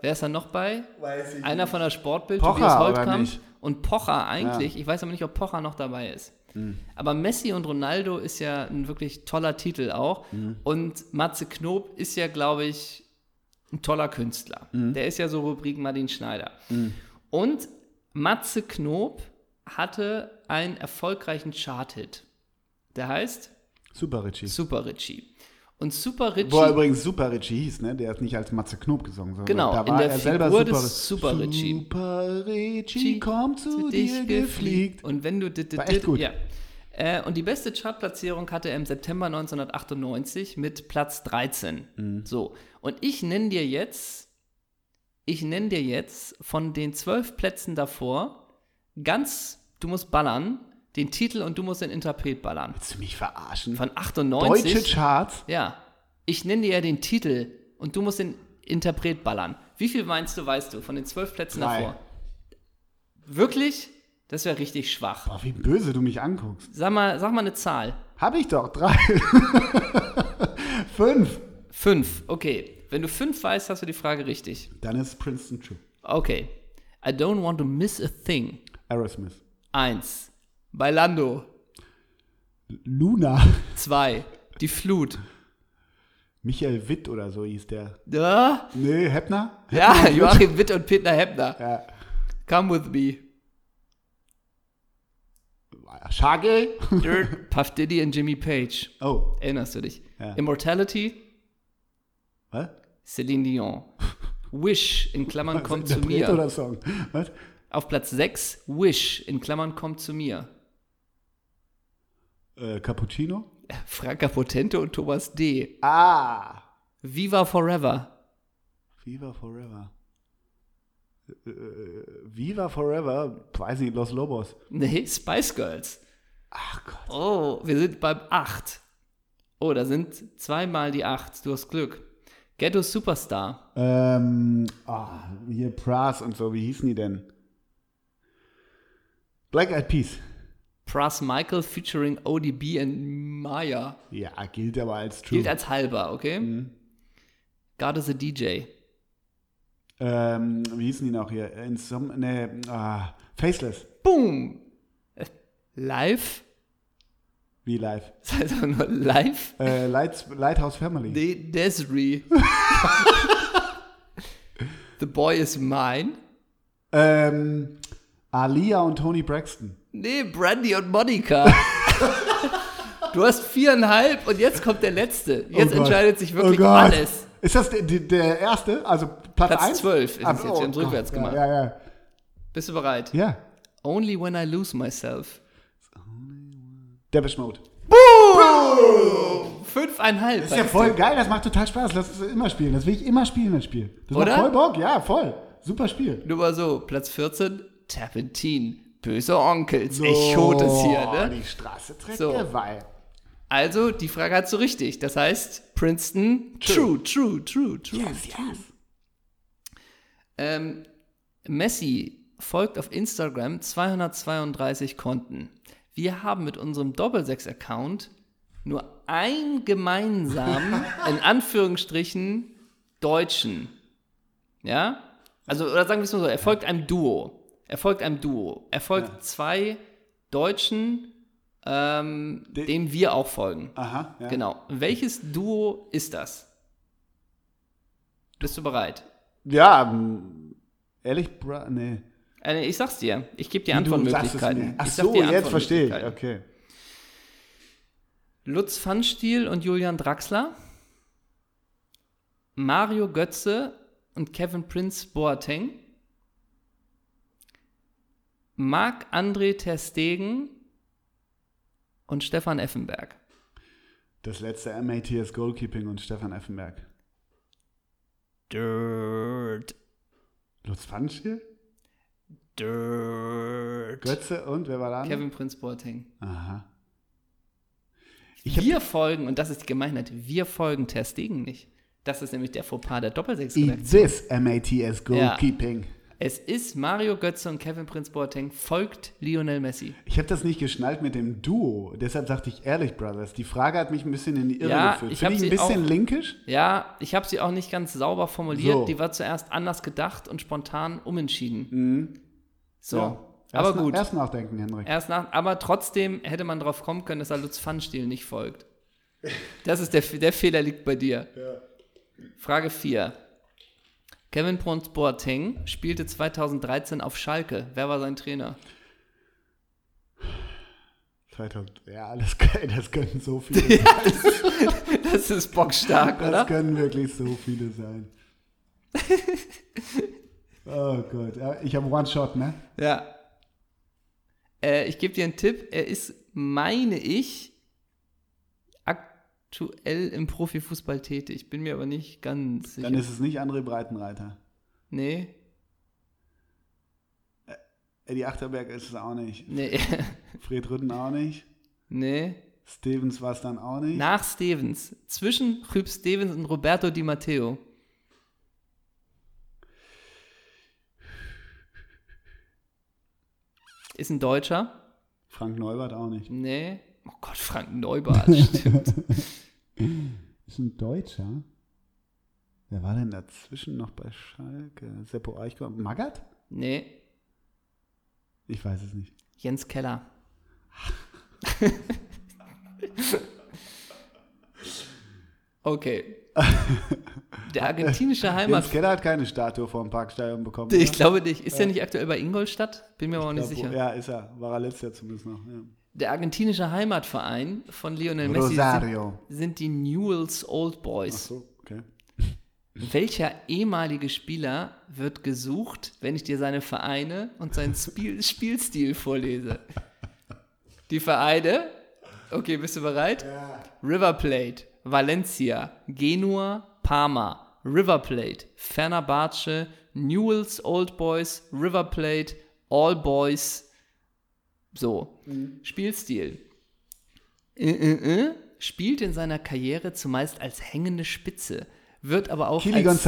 Wer ist da noch bei? Weiß ich Einer von der Sportbild, Pocher, Tobias Holtkamp. nicht? Und Pocher eigentlich. Ich weiß aber nicht, ob Pocher noch dabei ist. Hm. Aber Messi und Ronaldo ist ja ein wirklich toller Titel auch. Hm. Und Matze Knob ist ja, glaube ich, ein toller Künstler. Hm. Der ist ja so Rubrik Martin Schneider. Und Matze Knob hatte einen erfolgreichen Chart-Hit. Der heißt Super, Richie. Super Richie. Und Super Richie. Wo er übrigens Super Richie hieß, ne? Der ist nicht als Matze Knob gesungen, sondern Genau, da in war der er selber Figur Super, des Super Richie. Super Richie, komm zu, dir gefliegt. Und wenn du War echt gut. ja. Äh, und die beste Chartplatzierung hatte er im September 1998 mit Platz 13. Mhm. So. Und ich nenne dir jetzt, ich nenne dir jetzt von den zwölf Plätzen davor ganz, du musst ballern, den Titel und du musst den Interpret ballern. Willst du mich verarschen? Von 98. Deutsche Charts? Ja. Ich nenne dir ja den Titel und du musst den Interpret ballern. Wie viel meinst du, weißt du, von den zwölf Plätzen Drei. davor? Wirklich? Das wäre richtig schwach. Boah, wie böse du mich anguckst. Sag mal, sag mal eine Zahl. Hab ich doch, drei. Fünf. Fünf. Okay. Wenn du fünf weißt, hast du die Frage richtig. Dann ist Princeton True. Okay. I don't want to miss a thing. Aerosmith. Eins. Bailando. Luna. Zwei. Die Flut. Michael Witt oder so hieß der. Ja, Nee, Heppner? ja Heppner Witt? Joachim Witt und Peter Heppner. Ja. Come with me. Shaggy? Dirt, Puff Diddy und Jimmy Page. Oh, Erinnerst du dich? Ja. Immortality, was? Celine Dion. Wish, in Klammern, kommt zu mir. oder Song? Was? Auf Platz 6, Wish, in Klammern, kommt zu mir. Äh, Cappuccino? Franka Potente und Thomas D. Ah! Viva Forever. Viva Forever. Äh, Viva Forever, weiß nicht, Los Lobos. Nee, Spice Girls. Ach Gott. Oh, wir sind beim 8. Oh, da sind zweimal die 8. Du hast Glück. Ghetto Superstar. Ähm, ah, hier Pras und so, wie hießen die denn? Black Eyed Peas. Pras Michael featuring ODB und Maya. Ja, gilt aber als True. Gilt als halber, okay? God is a DJ. Ähm, wie hießen die noch hier? Insom nee, ah, Faceless. Boom! Äh, Live? Wie live? Das heißt aber nur live? Äh, Lights, Lighthouse Family. Nee, Desiree. The Boy is Mine. Ähm, Alia und Tony Braxton. Nee, Brandy und Monica. du hast viereinhalb und jetzt kommt der letzte. Jetzt Oh entscheidet sich wirklich oh alles. Ist das der- der erste? Also Platz Platz 1? 12 ist es jetzt. Haben Gott. rückwärts gemacht. Ja, ja, ja. Bist du bereit? ja. Only when I lose myself. Depeche Mode. Fünfeinhalb. Das ist ja voll geil, das macht total Spaß. Lass es immer spielen. Das will ich immer spielen, das Spiel. Das Oder? macht voll Bock, ja, voll. Super Spiel. Nur mal so, Platz 14, Terpentin. Böse Onkels. Echot ist hier, ne? Die Straße trägt So. derweil. Also, die Frage hast du richtig. Das heißt, Princeton, true, true, true, true. Yes, yes. Ähm, Messi folgt auf Instagram 232 Konten. Wir haben mit unserem Doppelsechs-Account nur ein gemeinsam, in Anführungsstrichen, Deutschen. Ja? Also, oder sagen wir es mal so, er folgt einem Duo. Er folgt einem Duo. Er folgt zwei Deutschen, ähm, De- dem wir auch folgen. Aha, ja. Genau. Welches Duo ist das? Bist du bereit? Ja, ähm, ehrlich, bra nee. Äh, ich sag's dir. Ich gebe dir Antwortmöglichkeiten. Ach so, jetzt verstehe ich. Okay. Lutz Pfannstiel und Julian Draxler. Mario Götze und Kevin Prince Boateng. Marc-André Ter Stegen und Stefan Effenberg. Das letzte MATS Goalkeeping und Stefan Effenberg. Dirt. Lutz Pfannstiel? Dirt. Götze und wer war da? Kevin Prince Boateng. Aha. wir folgen, und das ist die Gemeinheit, wir folgen Ter Stegen nicht. Das ist nämlich der Fauxpas der doppelsechs Eat this MATS Goalkeeping. Es ist Mario Götze und Kevin Prince Boateng folgt Lionel Messi. Ich habe das nicht geschnallt mit dem Duo. Deshalb sagte ich ehrlich, Brothers. Die Frage hat mich ein bisschen in die Irre Ja, geführt. ich Finde ich ein bisschen auch- linkisch? Ja, ich habe sie auch nicht ganz sauber formuliert. So. Die war zuerst anders gedacht und spontan umentschieden. So, Mhm. Ja. aber Erst gut. Nach, erst nachdenken, Henrik. Erst nach, aber trotzdem hätte man drauf kommen können, dass er Lutz Pfannstiel nicht folgt. Das ist der, der Fehler liegt bei dir. Frage 4. Kevin Prince Boateng spielte 2013 auf Schalke. Wer war sein Trainer? 2000. Ja, das, können- das können so viele sein. Das ist bockstark, Das oder? können wirklich so viele sein. oh Gott. Ich habe One-Shot, ne? Ja. Äh, ich gebe dir einen Tipp. Er ist, meine ich, aktuell im Profifußball tätig. Bin mir aber nicht ganz sicher. Dann ist es nicht André Breitenreiter. nee, Eddie Achterberg ist es auch nicht. nee, Fred Rütten auch nicht. nee. Stevens war es dann auch nicht. Nach Stevens. Zwischen Rüb Stevens und Roberto Di Matteo. Ist ein Deutscher? Frank Neubert auch nicht. Nee. Oh Gott, Frank Neubart, stimmt. Ist ein Deutscher? Wer war denn dazwischen noch bei Schalke? Seppo Eichgor? Magath? Nee, Ich weiß es nicht. Jens Keller. okay. Der argentinische Heimat. Jens Keller hat keine Statue vor dem Parkstadion bekommen. Ich oder? glaube nicht. Ist er nicht aktuell bei Ingolstadt? Bin mir aber auch nicht Ja, sicher. Ja, ist er. War er letztes Jahr zumindest noch. Ja. Der argentinische Heimatverein von Lionel Messi sind, sind die Newell's Old Boys. so, okay. Welcher ehemalige Spieler wird gesucht, wenn ich dir seine Vereine und seinen Spiel Spielstil vorlese? Die Vereine, okay, bist du bereit? River Plate, Valencia, Genua, Parma, River Plate, Fenerbahce, Newell's Old Boys, River Plate, All Boys. So, Spielstil. Äh, äh, äh, spielt in seiner Karriere zumeist als hängende Spitze, wird aber auch Kili als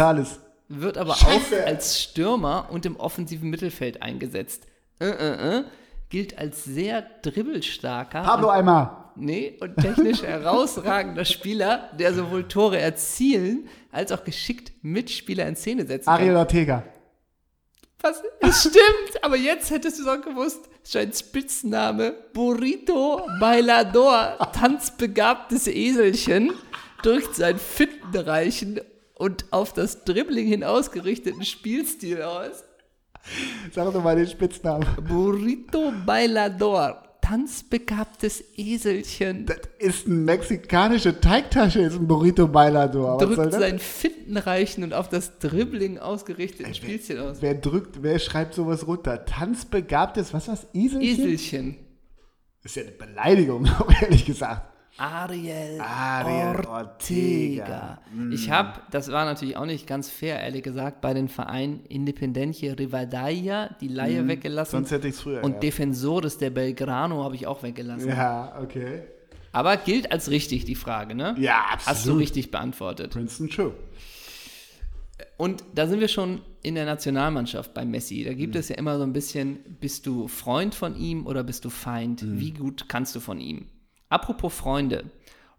wird aber Scheiße. auch als Stürmer und im offensiven Mittelfeld eingesetzt. Äh, äh, äh, gilt als sehr dribbelstarker Pablo Eimer. nee, und technisch herausragender Spieler, der sowohl Tore erzielen als auch geschickt Mitspieler in Szene setzen Ariel kann. Ortega. Was? Es stimmt, aber jetzt hättest du es auch gewusst. Sein Spitzname Burrito Bailador, tanzbegabtes Eselchen, drückt seinen findenreichen und auf das Dribbling hin ausgerichteten Spielstil aus. Sag doch mal den Spitznamen. Burrito Bailador, tanzbegabtes Eselchen, Das ist eine mexikanische Teigtasche, ist ein Burrito Bailador. Drückt das? seinen findenreichen und auf das Dribbling ausgerichteten Spielstil aus. Wer drückt, wer schreibt sowas runter? Tanzbegabtes, was war's? Eselchen? Eselchen. Ist ja eine Beleidigung, ehrlich gesagt. Ariel, Ariel Ortega. Ortega. Ich habe, das war natürlich auch nicht ganz fair, ehrlich gesagt, bei den Vereinen Independencia Rivadavia die Laie weggelassen Sonst hätte ich es früher und gehabt. Defensores der Belgrano habe ich auch weggelassen. Ja, okay. Aber gilt als richtig die Frage, ne? Ja, absolut. Hast du richtig beantwortet. Princeton True. Und da sind wir schon in der Nationalmannschaft bei Messi. Da Mhm. gibt es ja immer so ein bisschen, bist du Freund von ihm oder bist du Feind? Mhm. Wie gut kannst du von ihm? Apropos Freunde.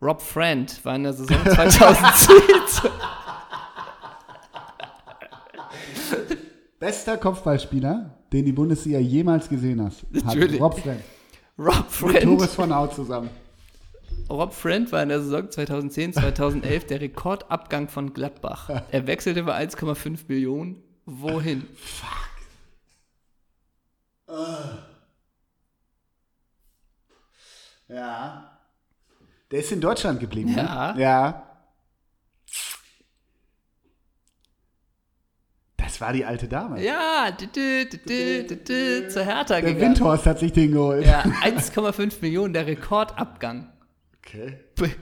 Rob Friend war in der Saison 2010. Bester Kopfballspieler, den die Bundesliga jemals gesehen hast. Hat Natürlich. Rob Friend. Rob Mit Friend. Torres von Out zusammen. Rob Friend war in der Saison 2010, 2011 der Rekordabgang von Gladbach. Er wechselte für 1,5 Millionen. Wohin? Ja. Der ist in Deutschland geblieben. Ja. Ne? Ja. Das war die alte Dame. Ja, dü, dü, dü, zur Hertha Der gegangen. Windhorst hat sich den geholt. Ja, 1,5 Millionen, der Rekordabgang. Okay.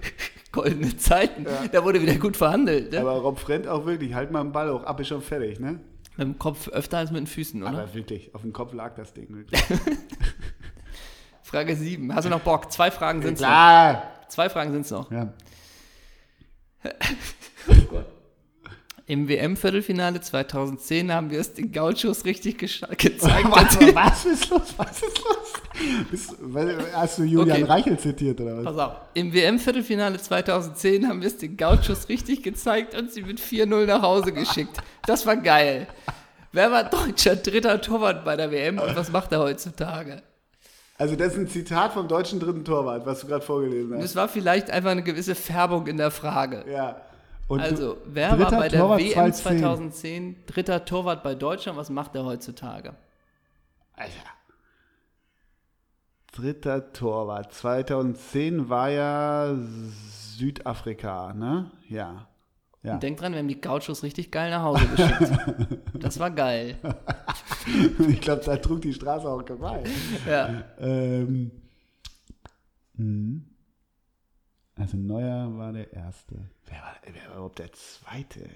Goldene Zeiten. Da wurde wieder gut verhandelt. Ne? Aber Rob Friend auch wirklich, halt mal den Ball hoch, ab ist schon fertig, ne? mit dem Kopf öfter als mit den Füßen, oder? Aber wirklich, auf dem Kopf lag das Ding wirklich. Frage 7. Hast du noch Bock? Zwei Fragen sind es noch. Klar. Zwei Fragen sind es noch. Ja. Im WM-Viertelfinale 2010 haben wir es den Gauchos richtig gezeigt. Was, was ist los? Was ist los? Hast du Julian Okay. Reichel zitiert oder was? Pass auf. Im WM-Viertelfinale 2010 haben wir es den Gauchos richtig gezeigt und sie mit 4-0 nach Hause geschickt. Das war geil. Wer war deutscher dritter Torwart bei der WM und was macht er heutzutage? Also das ist ein Zitat vom deutschen dritten Torwart, was du gerade vorgelesen hast. Das war vielleicht einfach eine gewisse Färbung in der Frage. Ja. Und Also, wer war bei der Torwart WM 2010? 2010 dritter Torwart bei Deutschland? Was macht er heutzutage? Alter. dritter Torwart. 2010 war ja Südafrika, ne? Ja. Ja. Und denk dran, wir haben die Gauchos richtig geil nach Hause geschickt. das war geil. ich glaube, da trug die Straße auch vorbei. Ja. Ähm, mhm. also Neuer war der Erste. Wer war, wer war überhaupt der Zweite?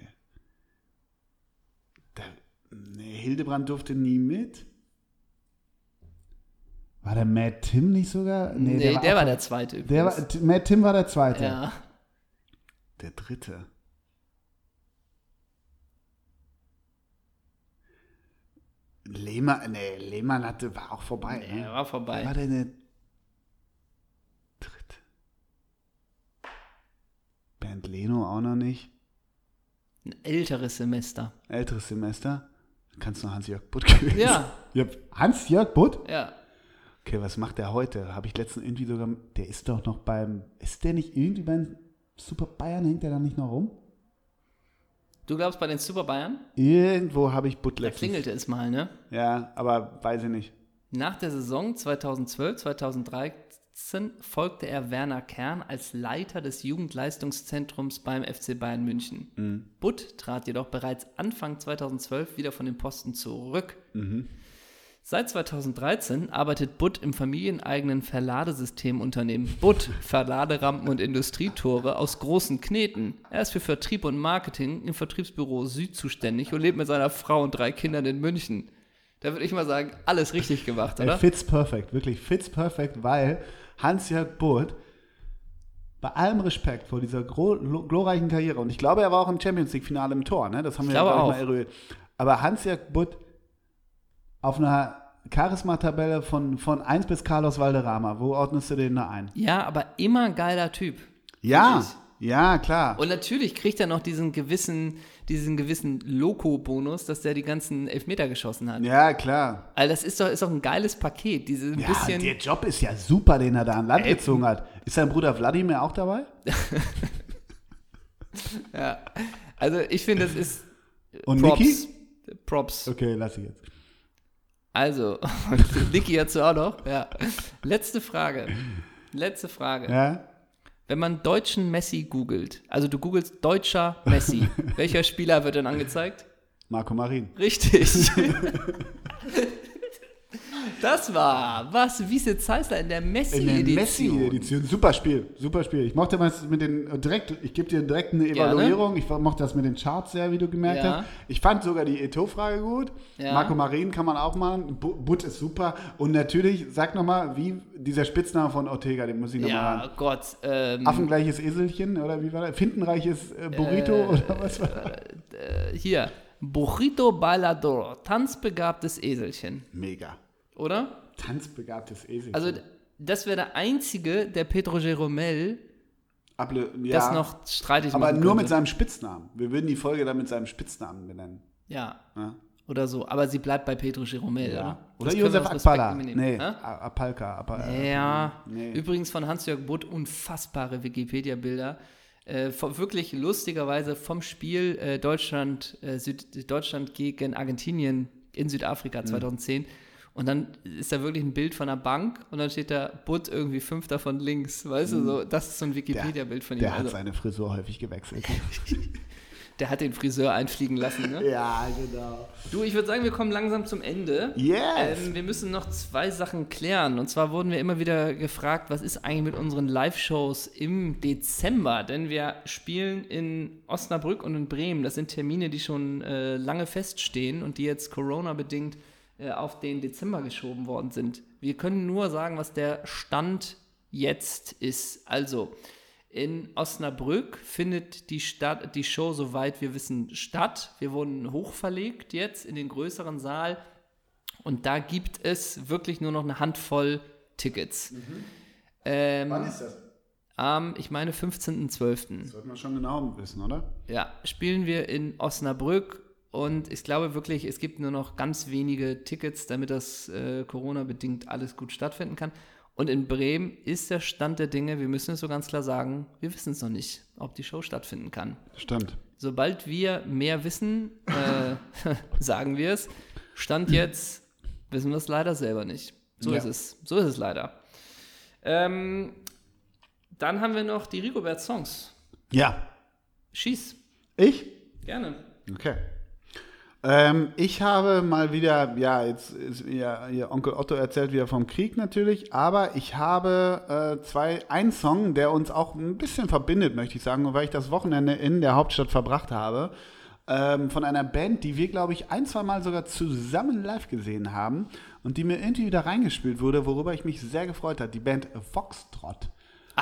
Der, nee, Hildebrand durfte nie mit. War der Matt Tim nicht sogar? Nee, der, auch- war der zweite. Der war, übrigens. Matt Tim war der Zweite. ja. Der Dritte. Lehmann, nee, Lehmann hatte, war auch vorbei. Ne? war vorbei. Wer war denn der Dritte? Bernd Leno auch noch nicht. Ein älteres Semester. Älteres Semester. Kannst du Hans-Jörg Butt gewesen Ja. ja. Hans-Jörg Butt? Ja. Okay, was macht der heute? Habe ich letztens irgendwie sogar. Der ist doch noch beim. Ist der nicht irgendwie beim Super Bayern? Hängt der da nicht noch rum? Du glaubst bei den Super Bayern? Irgendwo habe ich Butt Da klingelte es mal, ne? Ja, aber weiß ich nicht. Nach der Saison 2012, 2013 folgte er Werner Kern als Leiter des Jugendleistungszentrums beim FC Bayern München. Butt trat jedoch bereits Anfang 2012 wieder von dem Posten zurück. Seit 2013 arbeitet Butt im familieneigenen Verladesystemunternehmen Butt Verladerampen und Industrietore aus Großen Kneten. Er ist für Vertrieb und Marketing im Vertriebsbüro Süd zuständig und lebt mit seiner Frau und drei Kindern in München. Da würde ich mal sagen, alles richtig gemacht, Er oder? fits perfekt, wirklich fits perfekt, weil Hans-Jörg Butt bei allem Respekt vor dieser glorreichen Karriere, und ich glaube, er war auch im Champions League-Finale im Tor, ne? das haben wir ja auch. mal eruiert. Aber Hans-Jörg Butt auf einer Charisma-Tabelle von, von 1 bis Carlos Valderrama, wo ordnest du den da ein? Ja, aber immer ein geiler Typ. Ja, ja, klar. Und natürlich kriegt er noch diesen gewissen, diesen gewissen Loco-Bonus, dass der die ganzen Elfmeter geschossen hat. ja, klar. Also das ist doch, ist doch ein geiles Paket. Diese Ja, bisschen. der Job ist ja super, den er da an Land gezogen hat. Ist sein Bruder Wladimir auch dabei? Ja. Also ich finde, das ist Und Props. Niki? Props. Okay, lass ich jetzt. Also, Niki dazu auch noch. Ja. Letzte Frage. Letzte Frage. Ja? Wenn man deutschen Messi googelt, also du googelst deutscher Messi, welcher Spieler wird dann angezeigt? Marco Marin. Richtig. Das war was Wiese Zeissler in der In der Messi-Edition. Messi-Edition. Super Spiel, super Spiel. Ich mochte das mit den direkt, ich gebe dir direkt eine Evaluierung. Ich mochte das mit den Charts sehr, wie du gemerkt Ja. hast. Ich fand sogar die Eto-Frage gut. Ja. Marco Marin kann man auch machen. Bu- Butt ist super. Und natürlich, sag nochmal, wie dieser Spitzname von Ortega, den muss ich nochmal Ja, ran. Gott. Ähm, Affengleiches Eselchen, oder wie war das? Findenreiches äh, Burrito, oder was war das? äh, hier. Burrito Bailador, tanzbegabtes Eselchen, Mega. Oder? Tanzbegabtes Eselchen. Also, das wäre der einzige, der Pedro Jeromel Able, ja, das noch streitig aber nur könnte. mit seinem Spitznamen. Wir würden die Folge dann mit seinem Spitznamen benennen. Ja, Ja? oder so. Aber sie bleibt bei Pedro Jeromel, Ja. oder? Oder Josef Akpala. Nee, Hä? A- Apalka. Apa- Ja, Nee. übrigens von Hans-Jörg Butt unfassbare Wikipedia-Bilder. Äh, wirklich lustigerweise vom Spiel äh, Deutschland, äh, Süd, Deutschland gegen Argentinien in Mhm. Südafrika 2010. Und dann ist da wirklich ein Bild von einer Bank und dann steht da Butt irgendwie fünfter von links. Weißt du, so, das ist so ein Wikipedia-Bild von ihm. Der hat Also, seine Frisur häufig gewechselt. der hat den Friseur einfliegen lassen. Ne? ja, genau. Du, ich würde sagen, wir kommen langsam zum Ende. Yes! Ähm, wir müssen noch zwei Sachen klären. Und zwar wurden wir immer wieder gefragt, was ist eigentlich mit unseren Live-Shows im Dezember? Denn wir spielen in Osnabrück und in Bremen. Das sind Termine, die schon äh, lange feststehen und die jetzt Corona-bedingt äh, auf den Dezember geschoben worden sind. Wir können nur sagen, was der Stand jetzt ist. Also, in Osnabrück findet die, Stadt, die Show, soweit wir wissen, statt. Wir wurden hochverlegt jetzt in den größeren Saal. Und da gibt es wirklich nur noch eine Handvoll Tickets. Ähm, Wann ist das? am, ich meine, 15.12. Sollte man schon genau wissen, oder? Ja, spielen wir in Osnabrück. Und ich glaube wirklich, es gibt nur noch ganz wenige Tickets, damit das äh, Corona-bedingt alles gut stattfinden kann. Und in Bremen ist der Stand der Dinge, wir müssen es so ganz klar sagen, wir wissen es noch nicht, ob die Show stattfinden kann. Stimmt. Sobald wir mehr wissen, äh, sagen wir es. Stand jetzt, wissen wir es leider selber nicht. So Ja. ist es. So ist es leider. Ähm, dann haben wir noch die Rigobert-Songs. Ja. Schieß. Ich? Gerne. Okay. Ähm, ich habe mal wieder, ja, jetzt ist ja, ihr Onkel Otto erzählt wieder vom Krieg natürlich, aber ich habe äh, zwei, einen Song, der uns auch ein bisschen verbindet, möchte ich sagen, weil ich das Wochenende in der Hauptstadt verbracht habe, ähm, von einer Band, die wir, glaube ich, ein, zwei Mal sogar zusammen live gesehen haben und die mir irgendwie wieder reingespielt wurde, worüber ich mich sehr gefreut habe, die Band Foxtrot.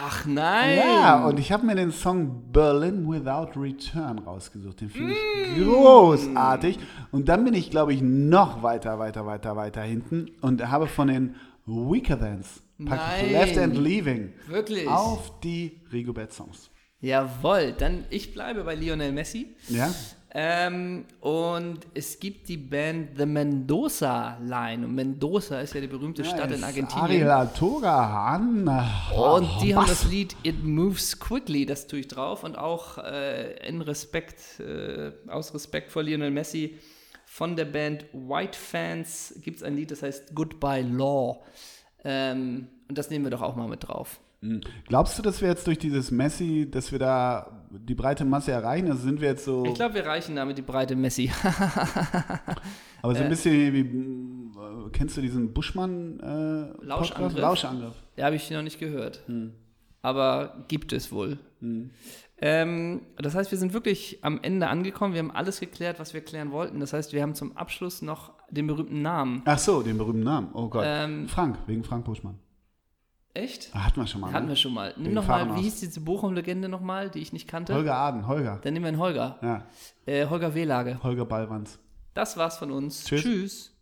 Ach nein. Ja, und ich habe mir den Song Berlin Without Return rausgesucht. Den finde ich großartig. Und dann bin ich, glaube ich, noch weiter, weiter, weiter, weiter hinten und habe von den ich Nein. Left and Leaving Wirklich? auf die Rigobert-Songs. Jawohl, dann ich bleibe bei Lionel Messi. Ja? Ähm, und es gibt die Band The Mendoza Line. Und Mendoza ist ja die berühmte Stadt in. Argentinien. Ariel Atoga, Han. Und die haben was? das Lied It Moves Quickly, das tue ich drauf. Und auch äh, in Respekt, äh, aus Respekt vor Lionel Messi von der Band White Fans gibt es ein Lied, das heißt Goodbye Law. Ähm, und das nehmen wir doch auch mal mit drauf. Glaubst du, dass wir jetzt durch dieses Messi, dass wir da die breite Masse erreichen? Also sind wir jetzt so, Ich glaube, wir reichen damit die breite Messi. aber so ein bisschen wie, äh, kennst du diesen Buschmann äh, Lauschangriff? Lauschangriff. Ja, habe ich noch nicht gehört. Hm. Aber gibt es wohl. Ähm, das heißt, wir sind wirklich am Ende angekommen. Wir haben alles geklärt, was wir klären wollten. Das heißt, wir haben zum Abschluss noch den berühmten Namen. Ach so, den berühmten Namen. Oh Gott. Ähm, Frank, wegen Frank Buschmann. Echt? Ah, Hatten wir schon mal. Hatten ne? wir schon mal. Nimm Wegen noch mal, Fahrenhaus. wie hieß diese Bochum-Legende nochmal, die ich nicht kannte? Holger Aden, Holger. Dann nehmen wir einen Holger. Ja, Äh, Holger Wehlage. Holger Ballwanz. Das war's von uns. Tschüss. Tschüss.